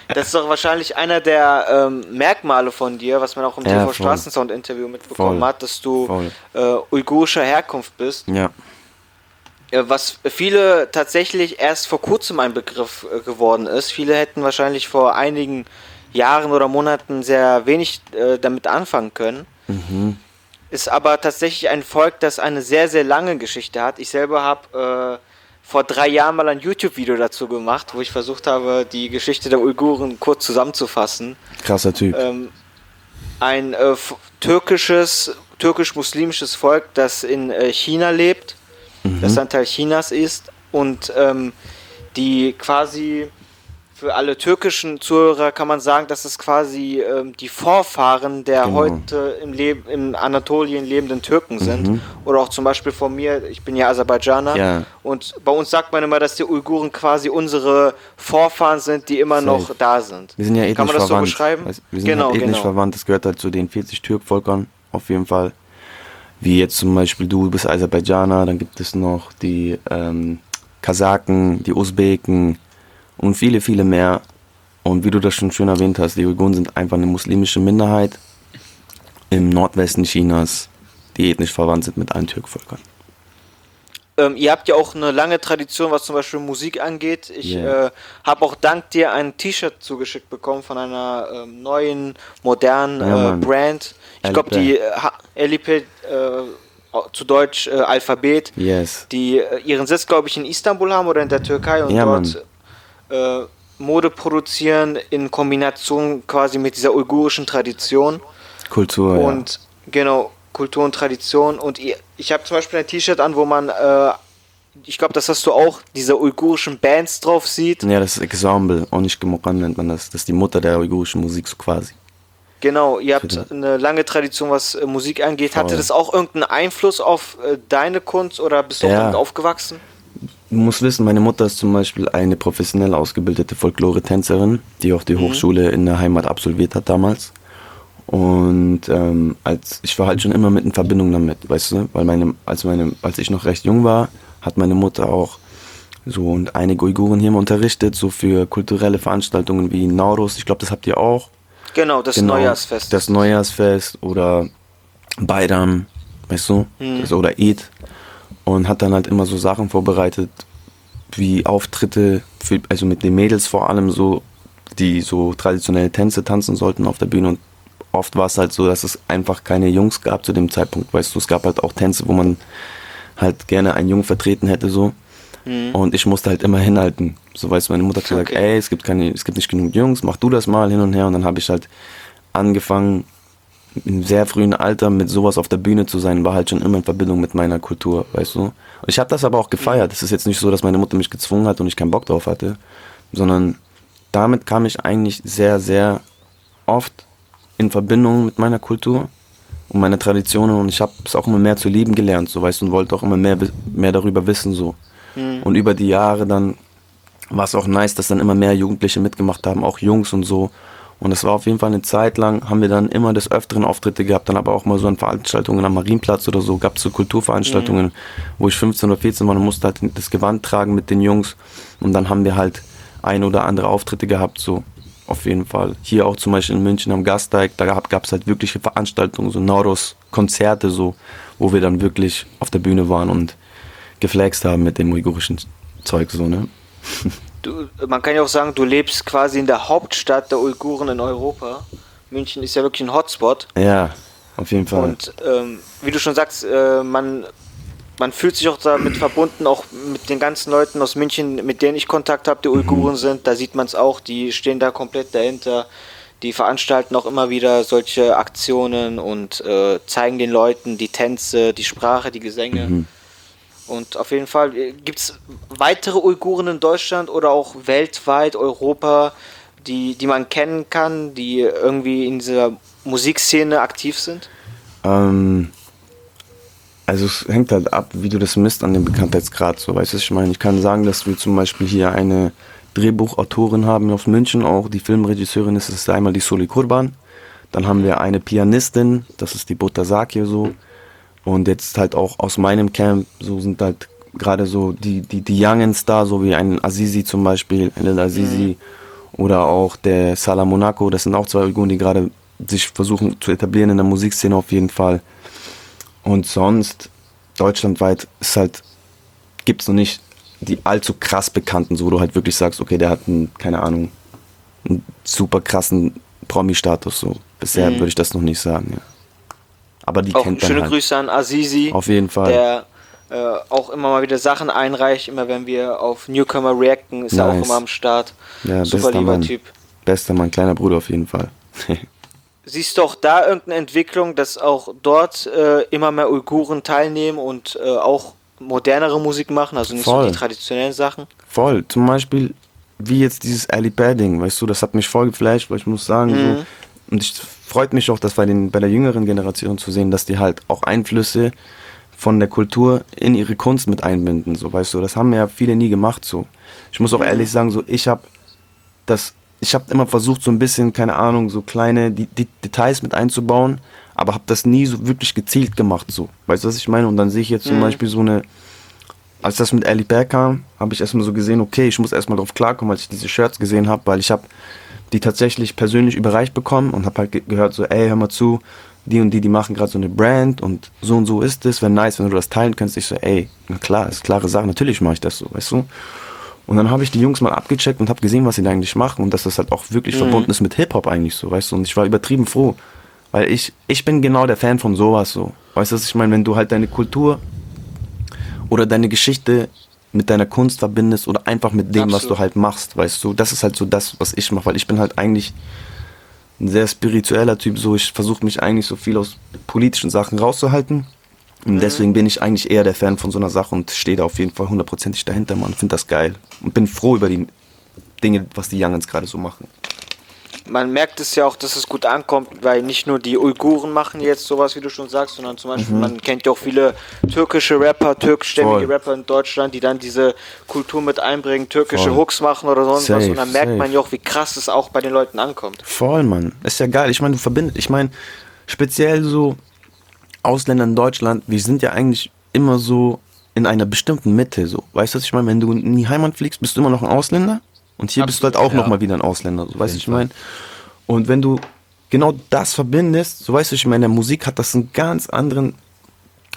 Das ist doch wahrscheinlich einer der ähm, Merkmale von dir, was man auch im ja, TV Straßensound Interview mitbekommen voll. hat, dass du äh, uigurischer Herkunft bist. Ja. Äh, was viele tatsächlich erst vor kurzem ein Begriff äh, geworden ist. Viele hätten wahrscheinlich vor einigen Jahren oder Monaten sehr wenig äh, damit anfangen können. Mhm. Ist aber tatsächlich ein Volk, das eine sehr, sehr lange Geschichte hat. Ich selber habe äh, vor drei Jahren mal ein YouTube-Video dazu gemacht, wo ich versucht habe, die Geschichte der Uiguren kurz zusammenzufassen. Krasser Typ. Ähm, ein äh, türkisches, türkisch-muslimisches Volk, das in äh, China lebt mhm. das ein Teil Chinas ist und ähm, die quasi für alle türkischen Zuhörer kann man sagen, dass es quasi ähm, die Vorfahren der genau. heute im, Leb in Anatolien lebenden Türken sind. Mhm. Oder auch zum Beispiel von mir, ich bin ja Aserbaidschaner. Ja. Und bei uns sagt man immer, dass die Uiguren quasi unsere Vorfahren sind, die immer Safe. noch da sind. Wir sind ja ethnisch kann man das verwandt. so beschreiben? Also wir sind genau, halt ethnisch genau. verwandt, das gehört halt zu den 40 Türkvölkern auf jeden Fall. Wie jetzt zum Beispiel du bist Aserbaidschaner, dann gibt es noch die ähm, Kasaken, die Usbeken und viele, viele mehr. Und wie du das schon schön erwähnt hast, die Uiguren sind einfach eine muslimische Minderheit im Nordwesten Chinas, die ethnisch verwandt sind mit allen Türkvölkern. Ähm, ihr habt ja auch eine lange Tradition, was zum Beispiel Musik angeht. Ich yeah. äh, habe auch dank dir ein T-Shirt zugeschickt bekommen von einer ähm, neuen, modernen ja, äh, Brand. Ich glaube, die äh, LIP, äh, zu Deutsch äh, Alphabet, yes. die äh, ihren Sitz, glaube ich, in Istanbul haben oder in der Türkei und ja, dort äh, Mode produzieren in Kombination quasi mit dieser uigurischen Tradition. Kultur, Und ja. genau, Kultur und Tradition. Und ich, ich habe zum Beispiel ein T-Shirt an, wo man, äh, ich glaube, das hast du auch, diese uigurischen Bands drauf sieht. Ja, das ist Ensemble, Onish-Gemokan nennt man das. Das ist die Mutter der uigurischen Musik so quasi. Genau, ihr habt eine lange Tradition, was äh, Musik angeht. Hatte das auch irgendeinen Einfluss auf äh, deine Kunst oder bist du ja. auch damit aufgewachsen? Du musst wissen, meine Mutter ist zum Beispiel eine professionell ausgebildete Folklore-Tänzerin, die auch die mhm. Hochschule in der Heimat absolviert hat damals. Und ähm, als ich war halt schon immer mit in Verbindung damit, weißt du, weil meine, als meine, als ich noch recht jung war, hat meine Mutter auch so und einige Uiguren hier mal unterrichtet, so für kulturelle Veranstaltungen wie Naurus. Ich glaube, das habt ihr auch. Genau, das genau, Neujahrsfest. Das Neujahrsfest oder Bayram, weißt du, mhm. das, oder Eid und hat dann halt immer so Sachen vorbereitet, wie Auftritte, für, also mit den Mädels vor allem so, die so traditionelle Tänze tanzen sollten auf der Bühne und oft war es halt so, dass es einfach keine Jungs gab zu dem Zeitpunkt, weißt du, es gab halt auch Tänze, wo man halt gerne einen Jungen vertreten hätte so mhm. und ich musste halt immer hinhalten, so weißt du, meine Mutter gesagt, okay. ey, es gibt keine, es gibt nicht genug Jungs, mach du das mal hin und her und dann habe ich halt angefangen im sehr frühen Alter mit sowas auf der Bühne zu sein, war halt schon immer in Verbindung mit meiner Kultur, weißt du. Und ich habe das aber auch gefeiert. Es ist jetzt nicht so, dass meine Mutter mich gezwungen hat und ich keinen Bock drauf hatte, sondern damit kam ich eigentlich sehr, sehr oft in Verbindung mit meiner Kultur und meiner Traditionen und ich habe es auch immer mehr zu lieben gelernt, so weißt du, und wollte auch immer mehr, mehr darüber wissen, so. Mhm. Und über die Jahre dann war es auch nice, dass dann immer mehr Jugendliche mitgemacht haben, auch Jungs und so. Und das war auf jeden Fall eine Zeit lang, haben wir dann immer des Öfteren Auftritte gehabt, dann aber auch mal so an Veranstaltungen am Marienplatz oder so, gab es so Kulturveranstaltungen, mhm. wo ich 15 oder 14 war und musste halt das Gewand tragen mit den Jungs. Und dann haben wir halt ein oder andere Auftritte gehabt, so auf jeden Fall. Hier auch zum Beispiel in München am Gasteig, da gab es halt wirkliche Veranstaltungen, so Nauros-Konzerte, so, wo wir dann wirklich auf der Bühne waren und geflext haben mit dem uigurischen Zeug, so, ne? Du, man kann ja auch sagen, du lebst quasi in der Hauptstadt der Uiguren in Europa. München ist ja wirklich ein Hotspot. Ja, auf jeden Fall. Und ähm, wie du schon sagst, äh, man, man fühlt sich auch damit verbunden, auch mit den ganzen Leuten aus München, mit denen ich Kontakt habe, die mhm. Uiguren mhm. sind. Da sieht man es auch, die stehen da komplett dahinter. Die veranstalten auch immer wieder solche Aktionen und äh, zeigen den Leuten die Tänze, die Sprache, die Gesänge. Mhm. Und auf jeden Fall äh, gibt es weitere Uiguren in Deutschland oder auch weltweit, Europa, die, die man kennen kann, die irgendwie in dieser Musikszene aktiv sind? Ähm, also es hängt halt ab, wie du das misst an dem Bekanntheitsgrad. So, weißt du, ich meine, ich kann sagen, dass wir zum Beispiel hier eine Drehbuchautorin haben aus München, auch die Filmregisseurin ist es einmal die Soli Kurban. Dann haben wir eine Pianistin, das ist die Botasaki so. Und jetzt halt auch aus meinem Camp, so sind halt gerade so die, die, die Youngens da, so wie ein Azizi zum Beispiel, El Azizi mhm. oder auch der Salah Monaco, das sind auch zwei Uiguren, die gerade sich versuchen zu etablieren in der Musikszene auf jeden Fall. Und sonst, deutschlandweit ist halt, gibt es noch nicht die allzu krass bekannten, so wo du halt wirklich sagst, okay, der hat einen, keine Ahnung, einen super krassen Promi-Status, so. Bisher mhm. würde ich das noch nicht sagen, ja. Aber die auch kennt man Schöne halt. Grüße an Azizi. Auf jeden Fall. Der äh, auch immer mal wieder Sachen einreicht, immer wenn wir auf Newcomer reacten, ist nice. er auch immer am Start. Ja, Super lieber Mann. Typ. Bester Mann, kleiner Bruder auf jeden Fall. <laughs> Siehst du auch da irgendeine Entwicklung, dass auch dort äh, immer mehr Uiguren teilnehmen und äh, auch modernere Musik machen, also nicht voll. so die traditionellen Sachen? Voll. Zum Beispiel wie jetzt dieses Ali Padding, weißt du, das hat mich voll geflasht, weil ich muss sagen, mhm. so, und ich freut mich auch, das bei, den, bei der jüngeren Generation zu sehen, dass die halt auch Einflüsse von der Kultur in ihre Kunst mit einbinden, so weißt du, das haben ja viele nie gemacht so. Ich muss auch ehrlich sagen, so ich habe das ich habe immer versucht so ein bisschen, keine Ahnung, so kleine die, die Details mit einzubauen, aber habe das nie so wirklich gezielt gemacht so. Weißt du, was ich meine? Und dann sehe ich jetzt zum mhm. Beispiel so eine als das mit Ali Bear kam, habe ich erstmal so gesehen, okay, ich muss erstmal drauf klarkommen, als ich diese Shirts gesehen habe, weil ich habe die tatsächlich persönlich überreicht bekommen und habe halt ge gehört so, ey, hör mal zu, die und die, die machen gerade so eine Brand und so und so ist es, wäre nice, wenn du das teilen kannst. Ich so, ey, na klar, ist klare Sache, natürlich mache ich das so, weißt du. Und dann habe ich die Jungs mal abgecheckt und habe gesehen, was sie da eigentlich machen und dass das halt auch wirklich mhm. verbunden ist mit Hip-Hop eigentlich so, weißt du. Und ich war übertrieben froh, weil ich, ich bin genau der Fan von sowas so. Weißt du, was ich meine, wenn du halt deine Kultur oder deine Geschichte mit deiner Kunst verbindest oder einfach mit dem, Absolut. was du halt machst, weißt du. Das ist halt so das, was ich mache, weil ich bin halt eigentlich ein sehr spiritueller Typ, so ich versuche mich eigentlich so viel aus politischen Sachen rauszuhalten. Und mhm. deswegen bin ich eigentlich eher der Fan von so einer Sache und stehe da auf jeden Fall hundertprozentig dahinter, man. Finde das geil und bin froh über die Dinge, was die Youngins gerade so machen man merkt es ja auch, dass es gut ankommt, weil nicht nur die Uiguren machen jetzt sowas, wie du schon sagst, sondern zum Beispiel, mhm. man kennt ja auch viele türkische Rapper, türkischstämmige Voll. Rapper in Deutschland, die dann diese Kultur mit einbringen, türkische Voll. Hooks machen oder sonst safe, was. Und dann merkt safe. man ja auch, wie krass es auch bei den Leuten ankommt. Voll, Mann. Ist ja geil. Ich meine, du verbindest, ich meine, speziell so Ausländer in Deutschland, wir sind ja eigentlich immer so in einer bestimmten Mitte, so. Weißt du, was ich meine? Wenn du in die Heimat fliegst, bist du immer noch ein Ausländer und hier Absolut, bist du halt auch ja. nochmal wieder ein Ausländer, so weißt du, ich meine. Und wenn du genau das verbindest, so weißt du, ich meine, Musik hat das einen ganz anderen,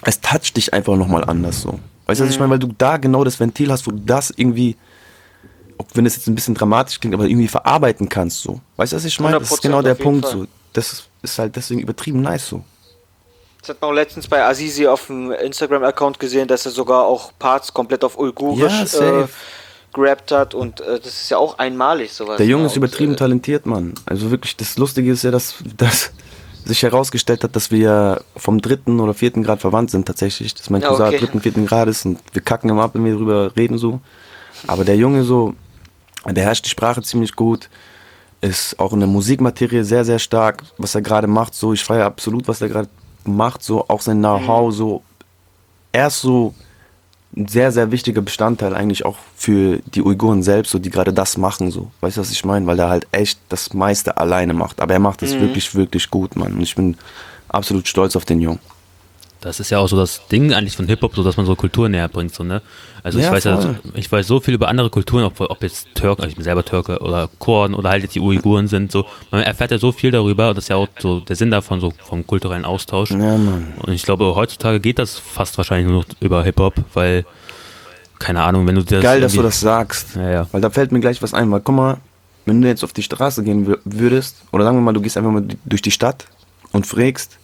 es toucht dich einfach nochmal anders so. Weißt du, mhm. was ich meine, weil du da genau das Ventil hast, wo du das irgendwie, auch wenn es jetzt ein bisschen dramatisch klingt, aber irgendwie verarbeiten kannst so. Weißt du, was ich meine? Das ist genau der Punkt Fall. so. Das ist halt deswegen übertrieben nice so. Das hat man auch letztens bei Azizi auf dem Instagram-Account gesehen, dass er sogar auch Parts komplett auf Uigurisch ja, äh, gerappt hat und äh, das ist ja auch einmalig sowas. Der Junge ist übertrieben äh, talentiert, Mann. Also wirklich, das Lustige ist ja, dass, <laughs> dass sich herausgestellt hat, dass wir ja vom dritten oder vierten Grad verwandt sind tatsächlich. Dass mein Cousin okay. dritten, vierten Grad ist und wir kacken immer ab, wenn wir darüber reden so. Aber der Junge so, der beherrscht die Sprache ziemlich gut, ist auch in der Musikmaterie sehr, sehr stark, was er gerade macht, so, ich feiere absolut, was er gerade macht, so, auch sein Know-how, mhm. so, er ist so ein sehr, sehr wichtiger Bestandteil eigentlich auch für die Uiguren selbst, so die gerade das machen, so. Weißt du, was ich meine? Weil er halt echt das meiste alleine macht. Aber er macht es mhm. wirklich, wirklich gut, Mann. Und ich bin absolut stolz auf den Jungen. Das ist ja auch so das Ding eigentlich von Hip-Hop, so dass man so Kultur näher bringt, so, ne? Also ja, ich weiß voll. ja, ich weiß so viel über andere Kulturen, ob, ob jetzt Türken, also ich bin selber Türke oder Kurden oder halt jetzt die Uiguren sind, so. Man erfährt ja so viel darüber und das ist ja auch so der Sinn davon, so vom kulturellen Austausch. Ja. Und ich glaube, heutzutage geht das fast wahrscheinlich nur noch über Hip-Hop, weil, keine Ahnung, wenn du das. Geil, dass du das sagst. Ja, ja. Weil da fällt mir gleich was ein, weil guck mal, wenn du jetzt auf die Straße gehen würdest, oder sagen wir mal, du gehst einfach mal durch die Stadt und fragst,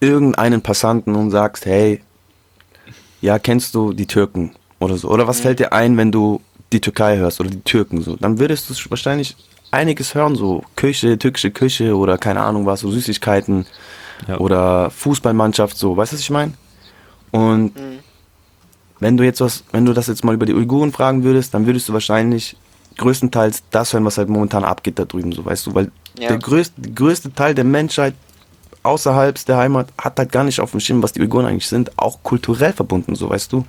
irgendeinen Passanten und sagst, hey, ja, kennst du die Türken oder so? Oder was mhm. fällt dir ein, wenn du die Türkei hörst oder die Türken so? Dann würdest du wahrscheinlich einiges hören, so Küche, türkische Küche oder keine Ahnung was, so Süßigkeiten ja. oder Fußballmannschaft, so, weißt du, was ich meine? Und mhm. wenn du jetzt was, wenn du das jetzt mal über die Uiguren fragen würdest, dann würdest du wahrscheinlich größtenteils das hören, was halt momentan abgeht da drüben, so, weißt du, weil ja. der größte, der größte Teil der Menschheit außerhalb der Heimat hat halt gar nicht auf dem Schirm, was die Uiguren eigentlich sind, auch kulturell verbunden, so weißt du.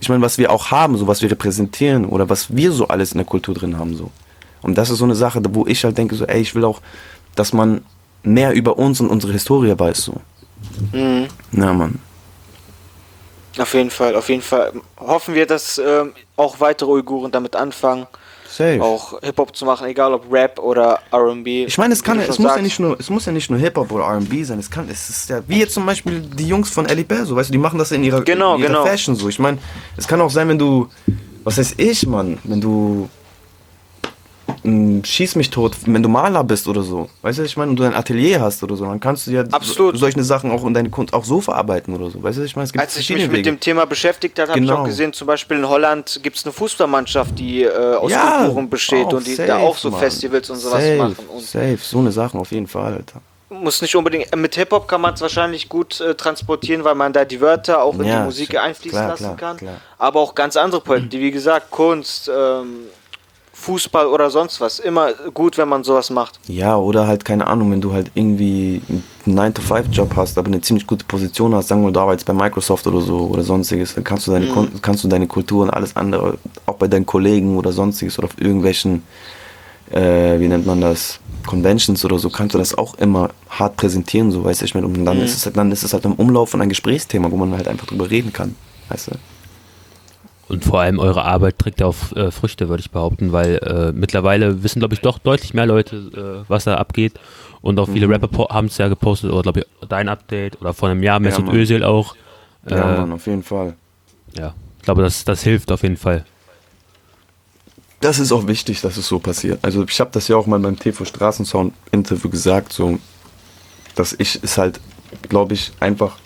Ich meine, was wir auch haben, so was wir repräsentieren oder was wir so alles in der Kultur drin haben, so. Und das ist so eine Sache, wo ich halt denke, so, ey, ich will auch, dass man mehr über uns und unsere Historie weiß, so. Mhm. Ja, Mann. Auf jeden Fall, auf jeden Fall. Hoffen wir, dass ähm, auch weitere Uiguren damit anfangen. Safe. auch Hip-Hop zu machen, egal ob Rap oder R&B. Ich meine, es kann, es muss ja nicht nur, es muss ja nicht nur Hip-Hop oder R&B sein. Es kann, es ist ja wie jetzt zum Beispiel die Jungs von Ellie Bear, so weißt du, die machen das in ihrer, genau, in ihrer genau. Fashion so. Ich meine, es kann auch sein, wenn du, was heißt ich, Mann, wenn du schieß mich tot, wenn du Maler bist oder so. Weißt du, ich meine, und du ein Atelier hast oder so, dann kannst du ja Absolut. solche Sachen auch in deine Kunst auch so verarbeiten oder so. Weißt du, ich meine, Als ich mich mit dem Thema beschäftigt habe, genau. habe ich auch gesehen, zum Beispiel in Holland gibt es eine Fußballmannschaft, die äh, aus ja, Kulturen besteht und die safe, da auch so Mann. Festivals und sowas safe, machen. Und safe, so eine Sache auf jeden Fall, Alter muss nicht unbedingt, äh, mit Hip-Hop kann man es wahrscheinlich gut äh, transportieren, weil man da die Wörter auch in ja, die Musik einfließen klar, lassen klar, kann. Klar. Aber auch ganz andere Projekte, wie gesagt, Kunst, ähm, Fußball oder sonst was. Immer gut, wenn man sowas macht. Ja, oder halt, keine Ahnung, wenn du halt irgendwie einen 9-to-5-Job hast, aber eine ziemlich gute Position hast, sagen wir, du arbeitest bei Microsoft oder so oder sonstiges, dann kannst du deine, mhm. kannst du deine Kultur und alles andere, auch bei deinen Kollegen oder sonstiges oder auf irgendwelchen, äh, wie nennt man das, Conventions oder so, kannst du das auch immer hart präsentieren, so weißt du, ich meine, und dann, mhm. ist es halt, dann ist es halt im Umlauf von ein Gesprächsthema, wo man halt einfach drüber reden kann, weißt du. Und vor allem eure Arbeit trägt ja auch äh, Früchte, würde ich behaupten, weil äh, mittlerweile wissen, glaube ich, doch deutlich mehr Leute, äh, was da abgeht. Und auch viele mhm. Rapper haben es ja gepostet, oder glaube ich, dein Update oder vor einem Jahr Mesut ja, Özil auch. Ja, äh, Mann, auf jeden Fall. Ja, ich glaube, das, das hilft auf jeden Fall. Das ist auch wichtig, dass es so passiert. Also ich habe das ja auch mal beim TV Straßensound Interview gesagt, so, dass ich es halt, glaube ich, einfach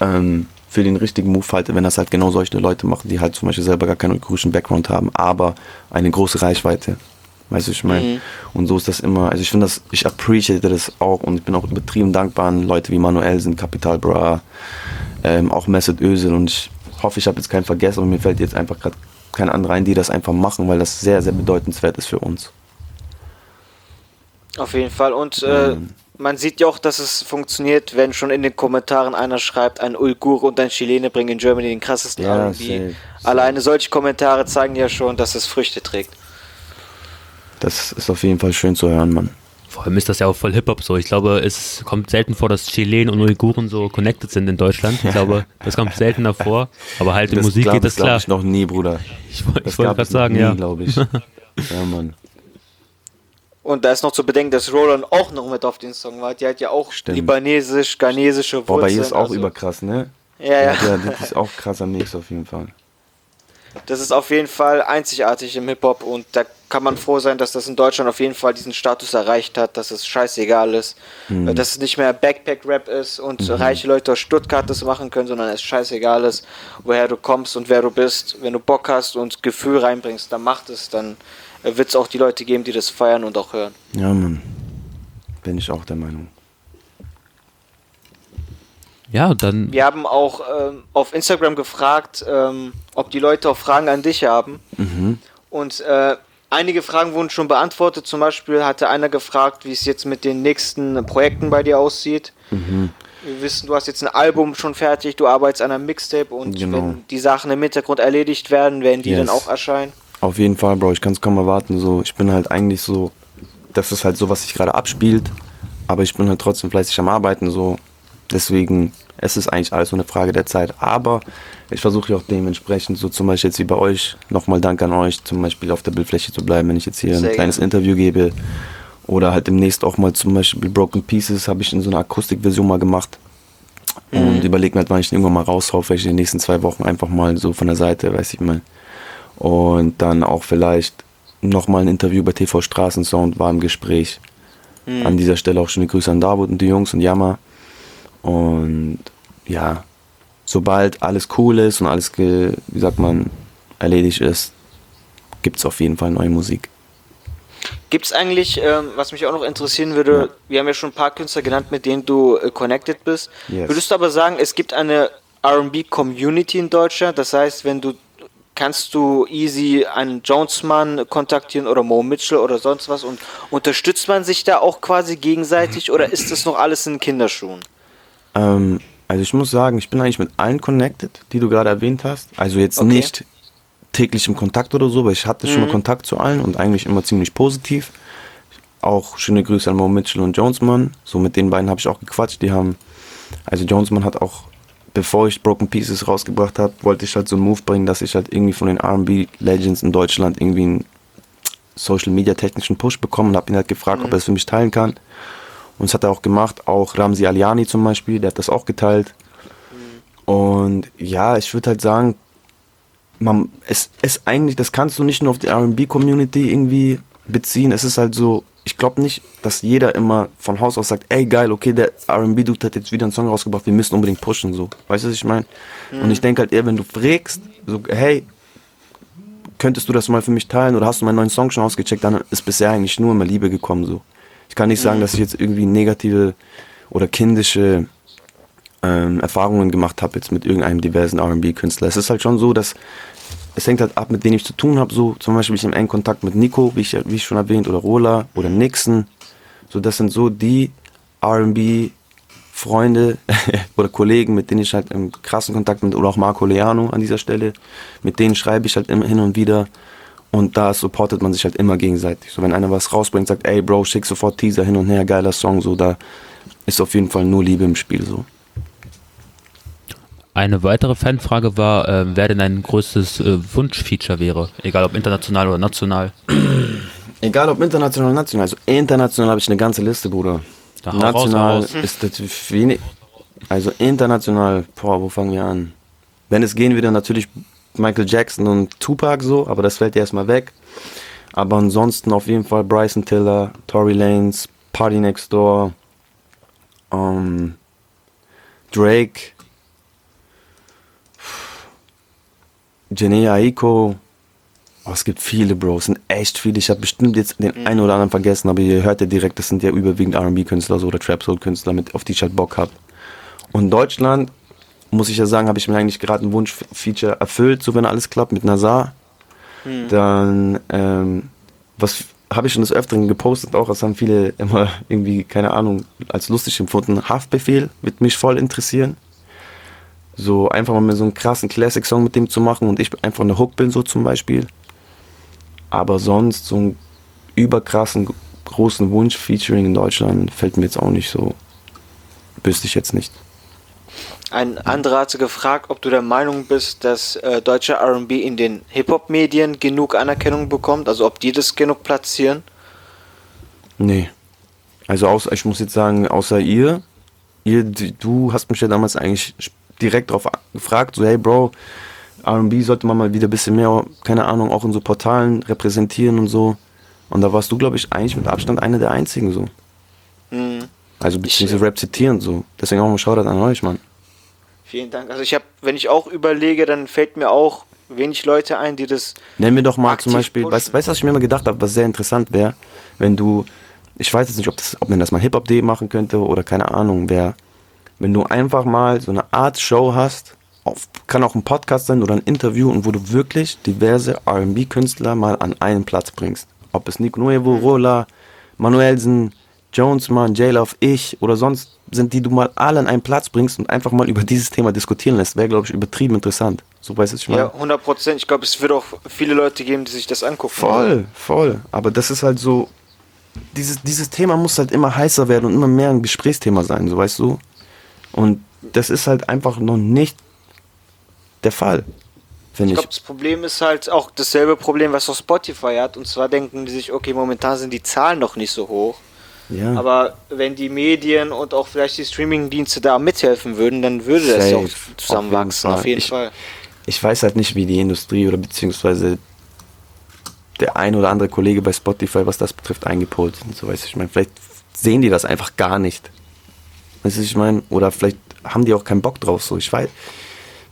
ähm, für den richtigen Move halte, wenn das halt genau solche Leute machen, die halt zum Beispiel selber gar keinen uigurischen Background haben, aber eine große Reichweite. Weißt du, ich meine? Mhm. Und so ist das immer. Also ich finde das, ich appreciate das auch und ich bin auch übertrieben dankbar an Leute wie Manuel sind, Capital Bra, ähm, auch Mesut Özil und ich hoffe, ich habe jetzt keinen vergessen und mir fällt jetzt einfach gerade kein anderer ein, die das einfach machen, weil das sehr, sehr bedeutenswert ist für uns. Auf jeden Fall und äh, mhm man sieht ja auch, dass es funktioniert, wenn schon in den Kommentaren einer schreibt, ein Uigur und ein Chilene bringen in Germany den krassesten ja, R&B. Alleine solche Kommentare zeigen ja schon, dass es Früchte trägt. Das ist auf jeden Fall schön zu hören, Mann. Vor allem ist das ja auch voll Hip-Hop so. Ich glaube, es kommt selten vor, dass Chilenen und Uiguren so connected sind in Deutschland. Ich glaube, <laughs> das kommt seltener vor. Aber halt in das Musik geht das klar. ich noch nie, Bruder. Ich, ich wollte gerade sagen, nie, ja. glaube ich. <laughs> ja, Mann. Und da ist noch zu bedenken, dass Roland auch noch mit auf den Song war. Die hat ja auch Stimmt. libanesisch, ghanesische Wurzeln. Boah, bei ihr ist auch also. überkrass, ne? Ja, ja. ja. Das ist auch krasser Mix auf jeden Fall. Das ist auf jeden Fall einzigartig im Hip-Hop und da kann man froh sein, dass das in Deutschland auf jeden Fall diesen Status erreicht hat, dass es scheißegal ist, mhm. dass es nicht mehr Backpack-Rap ist und mhm. reiche Leute aus Stuttgart das machen können, sondern es scheißegal ist, woher du kommst und wer du bist. Wenn du Bock hast und Gefühl reinbringst, dann macht es, dann wird es auch die Leute geben, die das feiern und auch hören. Ja, Mann. Bin ich auch der Meinung. Ja, dann. Wir haben auch ähm, auf Instagram gefragt, ähm, ob die Leute auch Fragen an dich haben. Mhm. Und äh, einige Fragen wurden schon beantwortet. Zum Beispiel hatte einer gefragt, wie es jetzt mit den nächsten Projekten bei dir aussieht. Mhm. Wir wissen, du hast jetzt ein Album schon fertig, du arbeitest an einem Mixtape und genau. wenn die Sachen im Hintergrund erledigt werden, werden die yes. dann auch erscheinen. Auf jeden Fall, Bro. Ich kann es kaum erwarten. So, ich bin halt eigentlich so, das ist halt so, was sich gerade abspielt. Aber ich bin halt trotzdem fleißig am Arbeiten. So, deswegen, es ist eigentlich alles so eine Frage der Zeit. Aber ich versuche auch dementsprechend, so zum Beispiel jetzt wie bei euch, nochmal Dank an euch, zum Beispiel auf der Bildfläche zu bleiben, wenn ich jetzt hier Sehr ein kleines gerne. Interview gebe. Oder halt demnächst auch mal zum Beispiel Broken Pieces habe ich in so einer Akustikversion mal gemacht. Mhm. Und überlege mir halt, wann ich den irgendwann mal raushau, vielleicht in den nächsten zwei Wochen einfach mal so von der Seite, weiß ich mal. Und dann auch vielleicht nochmal ein Interview bei TV Straßensound war im Gespräch. Mhm. An dieser Stelle auch schöne Grüße an David und die Jungs und Jammer. Und ja, sobald alles cool ist und alles, wie sagt man, erledigt ist, gibt es auf jeden Fall neue Musik. Gibt es eigentlich, ähm, was mich auch noch interessieren würde, ja. wir haben ja schon ein paar Künstler genannt, mit denen du äh, connected bist. Yes. Würdest du aber sagen, es gibt eine RB-Community in Deutschland? Das heißt, wenn du kannst du easy einen Jonesman kontaktieren oder Mo Mitchell oder sonst was und unterstützt man sich da auch quasi gegenseitig oder ist das noch alles in Kinderschuhen? Ähm, also ich muss sagen, ich bin eigentlich mit allen connected, die du gerade erwähnt hast. Also jetzt okay. nicht täglich im Kontakt oder so, aber ich hatte mhm. schon mal mhm. Kontakt zu allen und eigentlich immer ziemlich positiv. Auch schöne Grüße an Mo Mitchell und Jonesman. So mit den beiden habe ich auch gequatscht. Die haben, also Jonesman hat auch bevor ich Broken Pieces rausgebracht habe, wollte ich halt so einen Move bringen, dass ich halt irgendwie von den R&B Legends in Deutschland irgendwie einen Social Media technischen Push bekommen und habe ihn halt gefragt, mhm. ob er es für mich teilen kann. Und das hat er auch gemacht. Auch Ramsi Aliani zum Beispiel, der hat das auch geteilt. Mhm. Und ja, ich würde halt sagen, man, es ist eigentlich, das kannst du nicht nur auf die R&B Community irgendwie beziehen. Es ist halt so, ich glaube nicht, dass jeder immer von Haus aus sagt, ey geil, okay, der R&B-Dude hat jetzt wieder einen Song rausgebracht, wir müssen unbedingt pushen, so. Weißt du, was ich meine? Mhm. Und ich denke halt eher, wenn du fragst, so, hey, könntest du das mal für mich teilen oder hast du meinen neuen Song schon ausgecheckt, dann ist bisher eigentlich nur immer Liebe gekommen, so. Ich kann nicht sagen, mhm. dass ich jetzt irgendwie negative oder kindische ähm, Erfahrungen gemacht habe jetzt mit irgendeinem diversen R&B-Künstler. Es ist halt schon so, dass es hängt halt ab, mit denen ich zu tun habe. So zum Beispiel bin ich im engen Kontakt mit Nico, wie ich, wie ich schon erwähnt, oder Rola oder Nixon. So, das sind so die RB Freunde <laughs> oder Kollegen, mit denen ich halt im krassen Kontakt bin, oder auch Marco Leano an dieser Stelle. Mit denen schreibe ich halt immer hin und wieder. Und da supportet man sich halt immer gegenseitig. So, wenn einer was rausbringt, sagt, ey Bro, schick sofort Teaser hin und her, geiler Song, so, da ist auf jeden Fall nur Liebe im Spiel, so. Eine weitere Fanfrage war, äh, wer denn dein größtes äh, Wunschfeature wäre, egal ob international oder national. <clears throat> Egal ob international oder national. Also international habe ich eine ganze Liste, Bruder. Da national raus, raus. ist das wenig. Also international, boah, wo fangen wir an? Wenn es gehen würde, natürlich Michael Jackson und Tupac so, aber das fällt erstmal weg. Aber ansonsten auf jeden Fall Bryson Tiller, Tory Lanez, Party Next Door, um, ähm, Drake, Janae Aiko. Oh, es gibt viele, Bro. Es sind echt viele. Ich habe bestimmt jetzt den mhm. einen oder anderen vergessen, aber ihr hört ja direkt, das sind ja überwiegend RB-Künstler so, oder Trap-Soul-Künstler, auf die ich halt Bock habe. Und Deutschland, muss ich ja sagen, habe ich mir eigentlich gerade ein Wunsch-Feature erfüllt, so wenn alles klappt, mit Nazar. Mhm. Dann, ähm, was habe ich schon des Öfteren gepostet, auch das haben viele immer <laughs> irgendwie, keine Ahnung, als lustig empfunden. Haftbefehl wird mich voll interessieren. So einfach mal so einen krassen Classic-Song mit dem zu machen und ich einfach eine Hook bin, so zum Beispiel. Aber sonst so einen überkrassen, großen Wunsch-Featuring in Deutschland fällt mir jetzt auch nicht so. Wüsste ich jetzt nicht. Ein anderer hatte gefragt, ob du der Meinung bist, dass äh, deutscher RB in den Hip-Hop-Medien genug Anerkennung bekommt, also ob die das genug platzieren? Nee. Also außer, ich muss jetzt sagen, außer ihr, ihr, du hast mich ja damals eigentlich direkt darauf gefragt, so hey Bro, RB sollte man mal wieder ein bisschen mehr, keine Ahnung, auch in so Portalen repräsentieren und so. Und da warst du, glaube ich, eigentlich mit Abstand einer der einzigen so. Mhm. Also beziehungsweise Rap zitieren so. Deswegen auch mal Shoutout an euch, Mann. Vielen Dank. Also ich habe, wenn ich auch überlege, dann fällt mir auch wenig Leute ein, die das. Nenn mir doch mal zum Beispiel, weißt du, was ich mir immer gedacht habe, was sehr interessant wäre, wenn du, ich weiß jetzt nicht, ob, das, ob man das mal Hip-Hop-D machen könnte oder keine Ahnung, wer, wenn du einfach mal so eine Art Show hast, auf, kann auch ein Podcast sein oder ein Interview und wo du wirklich diverse RB-Künstler mal an einen Platz bringst. Ob es Nick Nuevo, Rola, Manuelsen, Jonesman, J-Love, ich oder sonst sind, die du mal alle an einen Platz bringst und einfach mal über dieses Thema diskutieren lässt, wäre, glaube ich, übertrieben interessant. So weißt du, ich meine. Ja, 100 Prozent. Ich glaube, es wird auch viele Leute geben, die sich das angucken. Voll, voll. Aber das ist halt so, dieses, dieses Thema muss halt immer heißer werden und immer mehr ein Gesprächsthema sein, so weißt du. Und das ist halt einfach noch nicht der Fall. Ich glaube, das Problem ist halt auch dasselbe Problem, was auch Spotify hat. Und zwar denken die sich, okay, momentan sind die Zahlen noch nicht so hoch. Ja. Aber wenn die Medien und auch vielleicht die Streamingdienste da mithelfen würden, dann würde Safe. das ja auch zusammenwachsen, auf jeden, Fall. Auf jeden ich, Ich weiß halt nicht, wie die Industrie oder beziehungsweise der ein oder andere Kollege bei Spotify, was das betrifft, eingepolt sind. So weiß ich meine, vielleicht sehen die das einfach gar nicht. Weißt du, ich meine, oder vielleicht haben die auch keinen Bock drauf. So, ich weiß.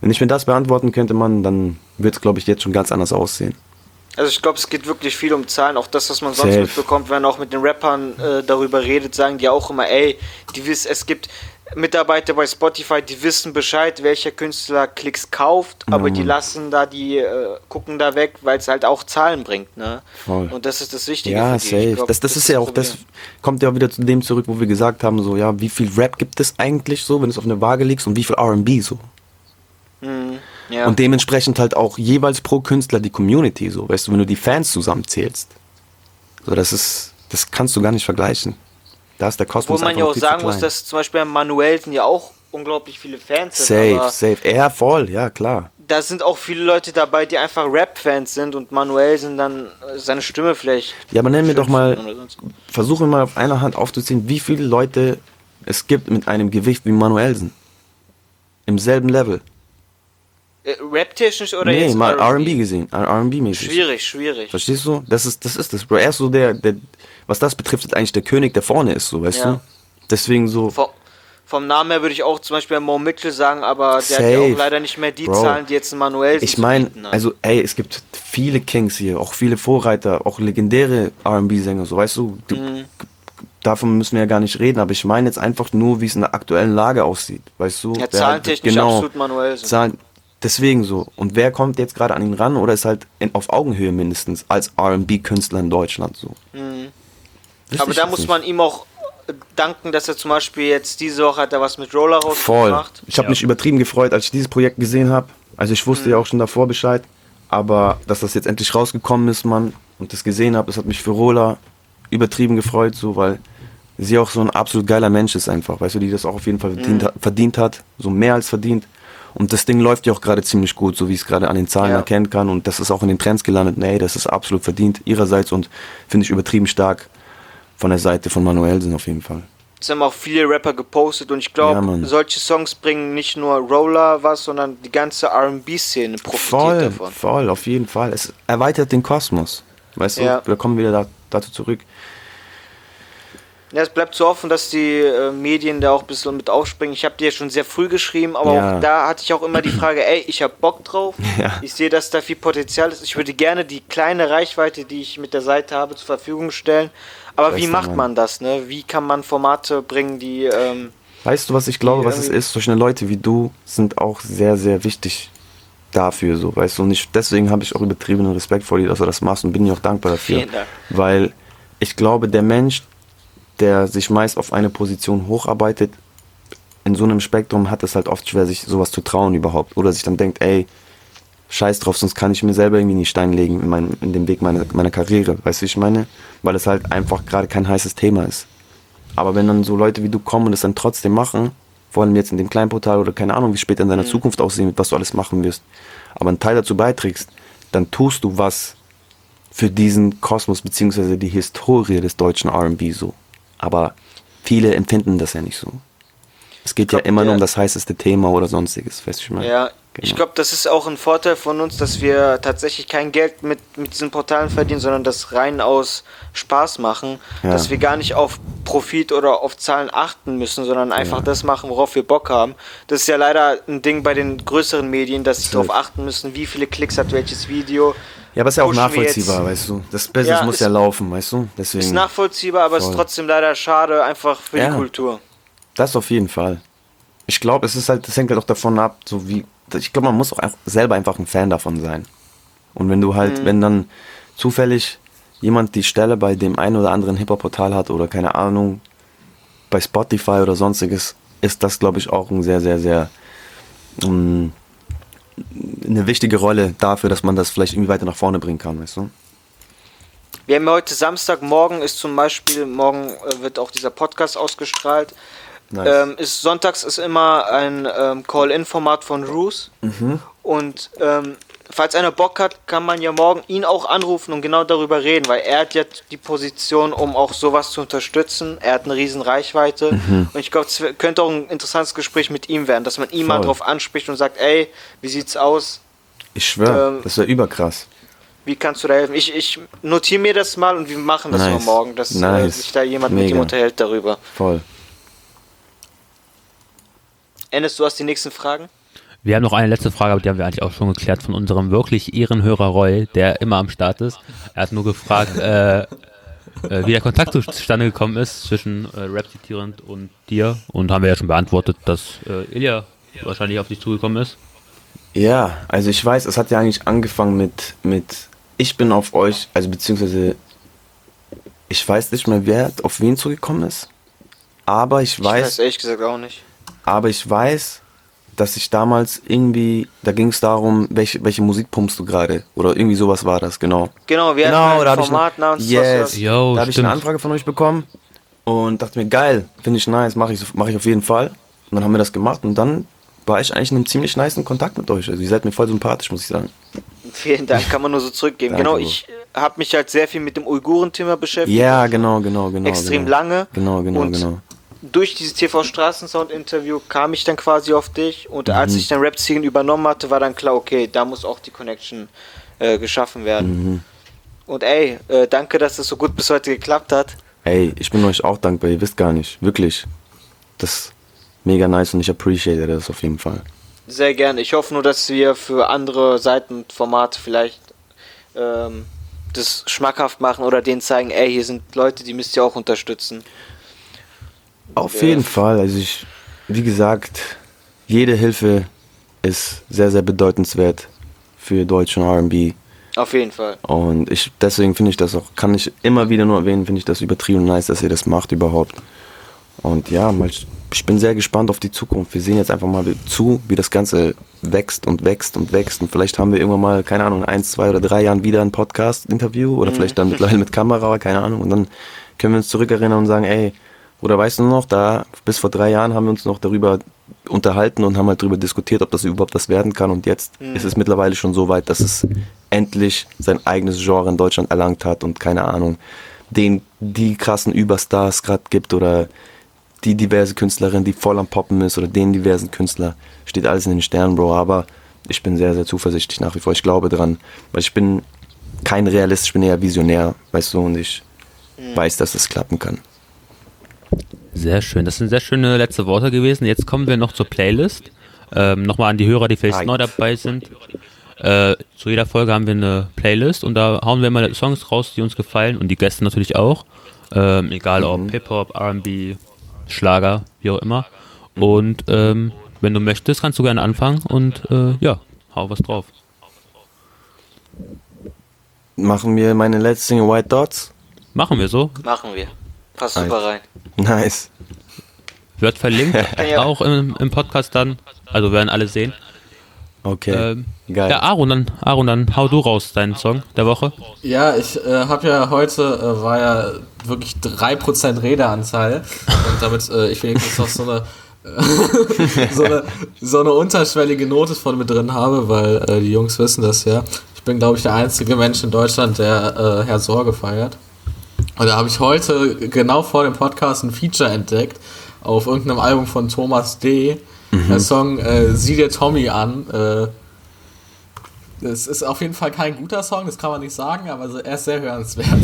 Wenn ich mir das beantworten könnte, man, dann wird es, glaube ich, jetzt schon ganz anders aussehen. Also ich glaube, es geht wirklich viel um Zahlen. Auch das, was man sonst Safe. mitbekommt, wenn man auch mit den Rappern äh, darüber redet, sagen die auch immer, ey, die es gibt Mitarbeiter bei Spotify, die wissen Bescheid, welcher Künstler Klicks kauft, aber die lassen da, die äh, gucken da weg, weil es halt auch Zahlen bringt, ne? Voll. Und das ist das Wichtige. Ja, safe. Glaub, das, das, das, ist ja auch, das kommt ja wieder zu dem zurück, wo wir gesagt haben, so, ja, wie viel Rap gibt es eigentlich so, wenn du es auf eine Waage legst und wie viel R&B so? Mhm. Ja. Und dementsprechend halt auch jeweils pro Künstler die Community, so, weißt du, wenn du die Fans zusammenzählst. So, das ist, das kannst du gar nicht vergleichen. Da ist der Kosmos Wo man ja auch sagen muss, dass zum Beispiel Manuelsen ja auch unglaublich viele Fans sind. Safe, safe. Er voll, ja klar. Da sind auch viele Leute dabei, die einfach Rap-Fans sind und Manuelsen dann seine Stimme vielleicht. Ja, aber nenn mir doch mal, versuche mal auf einer Hand aufzuziehen, wie viele Leute es gibt mit einem Gewicht wie Manuelsen. Im selben Level. Äh, Rap-technisch oder nee, jetzt mal R&B gesehen, R&B-mäßig. Schwierig, schwierig. Verstehst du? Das ist das, ist das Bro. Er ist so der, der, was das betrifft, ist eigentlich der König, der vorne ist, so, weißt ja. du? Deswegen so... Vom, vom Namen her würde ich auch zum Beispiel Mo Mitchell sagen, aber der Safe. hat ja auch leider nicht mehr die Bro. Zahlen, die jetzt ein Manuel Ich meine, also ey, es gibt viele Kings hier, auch viele Vorreiter, auch legendäre R&B-Sänger, so, weißt du? du mhm. Davon müssen wir ja gar nicht reden, aber ich meine jetzt einfach nur, wie es in der aktuellen Lage aussieht, weißt du? Ja, zahlentechnisch genau, absolut manuell. Zahlen, Deswegen so. Und wer kommt jetzt gerade an ihn ran oder ist halt in, auf Augenhöhe mindestens als RB-Künstler in Deutschland so? Mhm. Aber da muss nicht. man ihm auch danken, dass er zum Beispiel jetzt diese Woche hat er was mit Roller rausgebracht. Voll. Ich habe ja. mich übertrieben gefreut, als ich dieses Projekt gesehen habe. Also ich wusste mhm. ja auch schon davor Bescheid. Aber dass das jetzt endlich rausgekommen ist, Mann, und das gesehen habe, das hat mich für Rola übertrieben gefreut, so, weil sie auch so ein absolut geiler Mensch ist einfach, weißt du, die das auch auf jeden Fall verdient, mhm. verdient hat, so mehr als verdient. Und das Ding läuft ja auch gerade ziemlich gut, so wie ich es gerade an den Zahlen ja. erkennen kann. Und das ist auch in den Trends gelandet. Nee, das ist absolut verdient ihrerseits und finde ich übertrieben stark von der Seite von Manuelsen auf jeden Fall. Das haben auch viele Rapper gepostet und ich glaube, ja, solche Songs bringen nicht nur Roller was, sondern die ganze RB-Szene profitiert voll, davon. Voll, auf jeden Fall. Es erweitert den Kosmos. Weißt ja. du, wir kommen wieder da, dazu zurück. Ja, es bleibt zu offen, dass die äh, Medien da auch ein bisschen mit aufspringen. Ich habe dir schon sehr früh geschrieben, aber ja. auch da hatte ich auch immer die Frage, ey, ich habe Bock drauf. <laughs> Ja. Ich sehe, dass da viel Potenzial ist. Ich würde gerne die kleine Reichweite, die ich mit der Seite habe, zur Verfügung stellen. Aber wie macht man das? Ne? Wie kann man Formate bringen, die... Ähm, weißt du, was ich glaube, was es ist? Solche Leute wie du sind auch sehr, sehr wichtig dafür, so, weißt du. Und ich, deswegen habe ich auch übertriebenen Respekt vor dir, dass du das machst und bin dir auch dankbar dafür. Vielen Dank. Weil ich glaube, der Mensch, der sich meist auf eine Position hocharbeitet, in so einem Spektrum hat es halt oft schwer, sich sowas zu trauen überhaupt. Oder sich dann denkt, ey, scheiß drauf, sonst kann ich mir selber irgendwie nicht Stein legen in, mein, in dem Weg meiner, meiner Karriere. Weißt du, wie ich meine? Weil es halt einfach gerade kein heißes Thema ist. Aber wenn dann so Leute wie du kommen und es dann trotzdem machen, vor allem jetzt in dem kleinen Portal oder keine Ahnung, wie später in deiner mhm. Zukunft aussehen wird, was du alles machen wirst, aber einen Teil dazu beiträgst, dann tust du was für diesen Kosmos beziehungsweise die Historie des deutschen R&B so. Aber viele empfinden das ja nicht so. Es geht glaub, ja immer nur um das heißeste Thema oder sonstiges, weißt du, ich meine? Ja, genau. ich glaube, das ist auch ein Vorteil von uns, dass wir tatsächlich kein Geld mit, mit diesen Portalen verdienen, sondern das rein aus Spaß machen. Ja. Dass wir gar nicht auf Profit oder auf Zahlen achten müssen, sondern einfach ja. das machen, worauf wir Bock haben. Das ist ja leider ein Ding bei den größeren Medien, dass sie darauf achten müssen, wie viele Klicks hat welches Video ja, aber ist ja auch nachvollziehbar, weißt du. Das Business ja, muss ja laufen, weißt du. Deswegen ist nachvollziehbar, aber es ist trotzdem leider schade, einfach für ja, die Kultur. Das auf jeden Fall. Ich glaube, es ist halt, das hängt halt auch davon ab, so wie. Ich glaube, man muss auch selber einfach ein Fan davon sein. Und wenn du halt, mhm. wenn dann zufällig jemand die Stelle bei dem einen oder anderen Hip-Hop-Portal hat oder keine Ahnung, bei Spotify oder sonstiges, ist das, glaube ich, auch ein sehr, sehr, sehr um, mm, eine wichtige Rolle dafür, dass man das vielleicht irgendwie weiter nach vorne bringen kann, weißt du? Wir haben heute Samstag, morgen ist zum Beispiel, morgen äh, wird auch dieser Podcast ausgestrahlt. Nice. Ähm, ist, sonntags ist immer ein ähm, Call-In-Format von Roos. Mhm. Und ähm, falls einer Bock hat, kann man ja morgen ihn auch anrufen und genau darüber reden, weil er hat ja die Position, um auch sowas zu unterstützen. Er hat eine riesen Reichweite mhm. und ich glaube, es könnte auch ein interessantes Gespräch mit ihm werden, dass man ihn Voll. mal drauf anspricht und sagt, ey, wie sieht's aus? Ich schwöre, ähm, das wäre überkrass. Wie kannst du da helfen? Ich, ich notiere mir das mal und wir machen das nice. mal morgen, dass äh, nice. sich da jemand Mega. mit ihm unterhält darüber. Voll. Ennis, du hast die nächsten Fragen? Wir haben noch eine letzte Frage, aber die haben wir eigentlich auch schon geklärt von unserem wirklich Ehrenhörer Roy, der immer am Start ist. Er hat nur gefragt, äh, äh, wie der Kontakt zustande gekommen ist zwischen äh, Rap zitierend und dir und haben wir ja schon beantwortet, dass äh, Ilya wahrscheinlich auf dich zugekommen ist. Ja, also ich weiß, es hat ja eigentlich angefangen mit, mit ich bin auf euch, also beziehungsweise ich weiß nicht mehr, wer auf wen zugekommen ist, aber ich weiß... Ich weiß ehrlich gesagt auch nicht. Aber ich weiß, dass ich damals irgendwie, da ging es darum, welche, welche Musik pumpst du gerade? Oder irgendwie sowas war das, genau. Genau, wir genau, hatten ein da Format namens yes, Yo, Da habe ich eine Anfrage von euch bekommen und dachte mir, geil, finde ich nice, mache ich, mach ich auf jeden Fall. Und dann haben wir das gemacht und dann war ich eigentlich in einem ziemlich nice Kontakt mit euch. Also ihr seid mir voll sympathisch, muss ich sagen. Vielen Dank, kann man nur so zurückgeben. <laughs> genau, ich habe mich halt sehr viel mit dem Uiguren-Thema beschäftigt. Ja, genau, genau, genau. Extrem genau. lange. Genau, genau, und genau durch dieses TV Straßensound Interview kam ich dann quasi auf dich und mhm. als ich dann Rap Scene übernommen hatte, war dann klar, okay, da muss auch die Connection äh, geschaffen werden. Mhm. Und ey, äh, danke, dass es so gut bis heute geklappt hat. Ey, ich bin euch auch dankbar, ihr wisst gar nicht, wirklich. Das ist mega nice und ich appreciate das auf jeden Fall. Sehr gerne. Ich hoffe nur, dass wir für andere Seiten und Formate vielleicht ähm, das schmackhaft machen oder denen zeigen, ey, hier sind Leute, die müsst ihr auch unterstützen. Auf ja. jeden Fall. Also ich, wie gesagt, jede Hilfe ist sehr, sehr bedeutenswert für deutschen R&B. Auf jeden Fall. Und ich, deswegen finde ich das auch, kann ich immer wieder nur erwähnen, finde ich das übertrieben nice, dass ihr das macht überhaupt. Und ja, mal, ich bin sehr gespannt auf die Zukunft. Wir sehen jetzt einfach mal zu, wie das Ganze wächst und wächst und wächst. Und vielleicht haben wir irgendwann mal, keine Ahnung, eins, zwei oder drei Jahren wieder ein Podcast-Interview oder mhm. vielleicht dann mittlerweile mit Kamera, keine Ahnung. Und dann können wir uns zurückerinnern und sagen, ey, oder weißt du noch, da bis vor drei Jahren haben wir uns noch darüber unterhalten und haben halt darüber diskutiert, ob das überhaupt was werden kann. Und jetzt mhm. ist es mittlerweile schon so weit, dass es endlich sein eigenes Genre in Deutschland erlangt hat und keine Ahnung, den die krassen Überstars gerade gibt oder die diverse Künstlerin, die voll am Poppen ist oder den diversen Künstler, steht alles in den Sternen, Bro. Aber ich bin sehr, sehr zuversichtlich nach wie vor. Ich glaube dran, weil ich bin kein Realist, ich bin eher Visionär, weißt du, und ich mhm. weiß, dass es klappen kann. Sehr schön. Das sind sehr schöne letzte Worte gewesen. Jetzt kommen wir noch zur Playlist. Ähm, Nochmal an die Hörer, die vielleicht neu dabei sind. Äh, zu jeder Folge haben wir eine Playlist und da hauen wir immer Songs raus, die uns gefallen und die Gäste natürlich auch. Ähm, egal mhm. ob Hip-Hop, RB, Schlager, wie auch immer. Und ähm, wenn du möchtest, kannst du gerne anfangen und äh, ja, hau was drauf. Machen wir meine letzte Single White Dots? Machen wir so? Machen wir. Passt nice. super rein. Nice. Wird verlinkt, <laughs> auch im, im, Podcast dann. Also werden alle sehen. Okay. Ähm, Geil. Ja, Aaron, dann, Aaron, dann hau du raus deinen Song der Woche. Ja, ich äh, habe ja heute, äh, war ja wirklich 3% Redeanzahl. und damit äh, ich wenigstens noch so eine <laughs> so, eine, so eine unterschwellige Note von mir drin habe, weil äh, die Jungs wissen das ja. Ich bin, glaube ich, der einzige Mensch in Deutschland, der äh, Herr Sorge feiert. Und da habe ich heute genau vor dem Podcast ein Feature entdeckt auf irgendeinem Album von Thomas D. Mhm. Der Song äh, Sieh dir Tommy an. Äh, das ist auf jeden Fall kein guter Song, das kann man nicht sagen, aber er ist sehr hörenswert.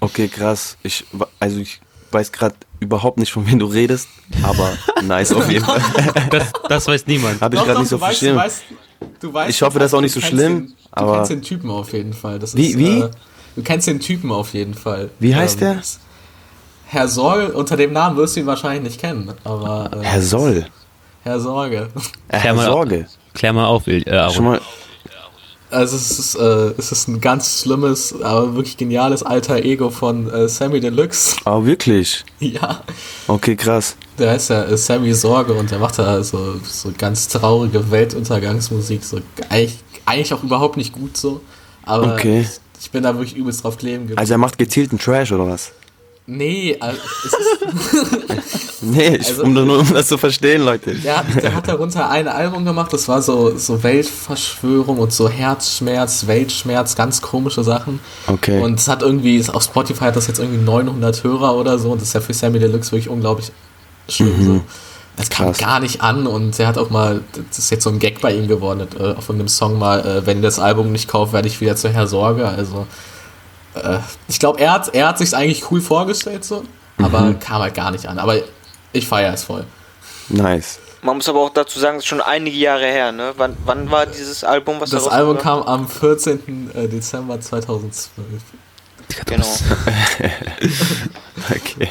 Okay, krass. Ich, also ich weiß gerade überhaupt nicht, von wem du redest, aber nice auf jeden Fall. <laughs> Das, das weiß niemand. Habe ich gerade nicht so verstanden. ich hoffe, das ist auch nicht so schlimm. Den, aber du kennst den Typen auf jeden Fall. Das wie? Ist, wie? Äh, du kennst den Typen auf jeden Fall. Wie heißt ähm, der? Herr Soll, unter dem Namen wirst du ihn wahrscheinlich nicht kennen. Aber, äh, Herr Soll? Herr Sorge. Herr Sorge. Klär mal auf, äh, Schon mal, also es ist, äh, es ist ein ganz schlimmes, aber wirklich geniales alter Ego von äh, Sammy Deluxe. Oh, wirklich? <laughs> Ja. Okay, krass. Der heißt ja äh, Sammy Sorge und der macht da so, so ganz traurige Weltuntergangsmusik, so eigentlich, eigentlich auch überhaupt nicht gut so. Aber okay. Ich, bin da wirklich übelst drauf kleben geblieben. Also er macht gezielten Trash oder was? Nee, also, es ist <laughs> nee, ich, also, um, nur, um das zu verstehen, Leute. Der, der hat darunter ein Album gemacht, das war so, so Weltverschwörung und so Herzschmerz, Weltschmerz, ganz komische Sachen. Okay. Und es hat irgendwie, auf Spotify hat das jetzt irgendwie 900 Hörer oder so und das ist ja für Sammy Deluxe wirklich unglaublich schön. Mhm. So. Das kam Krass. gar nicht an und er hat auch mal, das ist jetzt so ein Gag bei ihm geworden, äh, auf irgendeinem Song mal, äh, wenn das Album nicht kauft, werde ich wieder zu Herr Sorge, also äh, ich glaube, er hat, er hat sich eigentlich cool vorgestellt, so, aber mhm. kam halt gar nicht an. Aber ich feiere es voll. Nice. Man muss aber auch dazu sagen, es ist schon einige Jahre her, ne? Wann, wann war dieses Album, was Das Album kam am 14. Äh, Dezember 2012. Genau. <laughs> okay.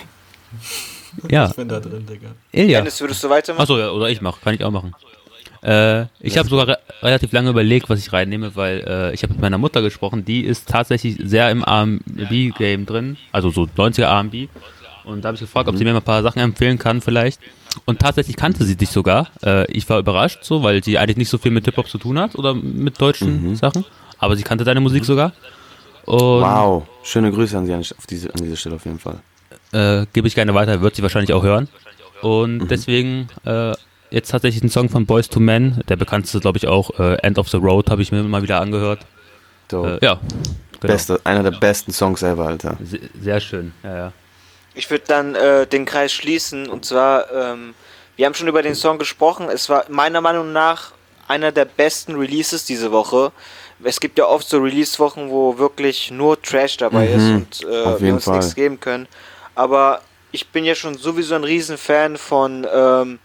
Ja. Ich bin da drin, Digga. Ilja. Dennis, würdest du weitermachen? Achso, ja, oder ich mach, kann ich auch machen. Äh, ich habe sogar re relativ lange überlegt, was ich reinnehme, weil äh, ich habe mit meiner Mutter gesprochen, die ist tatsächlich sehr im R&B-Game drin, also so 90er R&B. Und da habe ich gefragt, ob sie mir mal ein paar Sachen empfehlen kann vielleicht. Und tatsächlich kannte sie dich sogar. Äh, ich war überrascht so, weil sie eigentlich nicht so viel mit Hip-Hop zu tun hat oder mit deutschen mhm. Sachen. Aber sie kannte deine Musik sogar. Und wow, schöne Grüße an sie auf diese, an dieser Stelle auf jeden Fall. Äh, Gebe ich gerne weiter, wird sie wahrscheinlich auch hören. Und mhm. deswegen äh, jetzt tatsächlich ein Song von Boys to Men. Der bekannteste, glaube ich, auch äh, End of the Road habe ich mir mal wieder angehört. Äh, ja. Genau. Beste, einer der besten Songs ever, Alter. Sehr, sehr schön, ja, ja. Ich würde dann äh, den Kreis schließen und zwar, ähm, wir haben schon über den Song gesprochen. Es war meiner Meinung nach einer der besten Releases diese Woche. Es gibt ja oft so Release-Wochen, wo wirklich nur Trash dabei mhm, ist und äh, wir uns Fall. nichts geben können. Aber ich bin ja schon sowieso ein Riesenfan von ähm,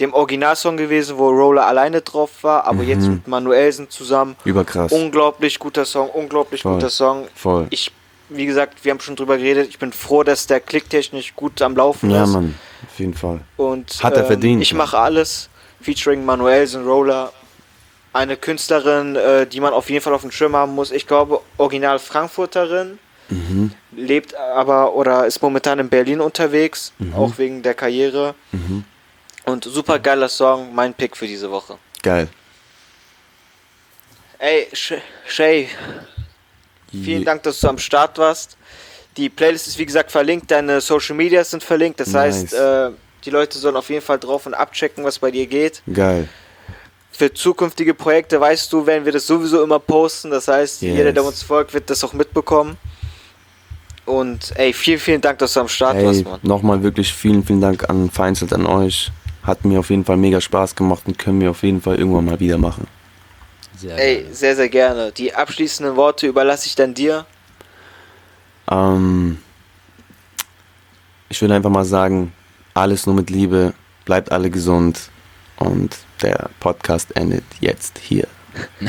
dem Originalsong gewesen, wo Roller alleine drauf war, aber mhm. jetzt mit Manuelsen zusammen. Überkrass. Unglaublich guter Song, unglaublich Voll. guter Song. Voll. Ich, wie gesagt, wir haben schon drüber geredet. Ich bin froh, dass der klicktechnisch gut am Laufen ja, ist. Ja, Mann, auf jeden Fall. Und hat er ähm, verdient. Ich mache alles, featuring Manuelsen, Roller. Eine Künstlerin, äh, die man auf jeden Fall auf dem Schirm haben muss. Ich glaube, original Frankfurterin. Mhm. Lebt aber oder ist momentan in Berlin unterwegs, mhm. auch wegen der Karriere. Mhm. Und super geiler Song, mein Pick für diese Woche. Geil. Ey, Shay, vielen Dank, dass du am Start warst. Die Playlist ist wie gesagt verlinkt, deine Social Medias sind verlinkt. Das nice. heißt, äh, die Leute sollen auf jeden Fall drauf und abchecken, was bei dir geht. Geil. Für zukünftige Projekte weißt du, werden wir das sowieso immer posten. Das heißt, yes. jeder, der uns folgt, wird das auch mitbekommen. Und ey, vielen, vielen Dank, dass du am Start ey, warst, Mann. Nochmal wirklich vielen, vielen Dank an Feinzelt an euch. Hat mir auf jeden Fall mega Spaß gemacht und können wir auf jeden Fall irgendwann mal wieder machen. Sehr Ey, gerne. sehr, sehr gerne. Die abschließenden Worte überlasse ich dann dir. Ähm, ich würde einfach mal sagen, alles nur mit Liebe, bleibt alle gesund und der Podcast endet jetzt hier. <laughs>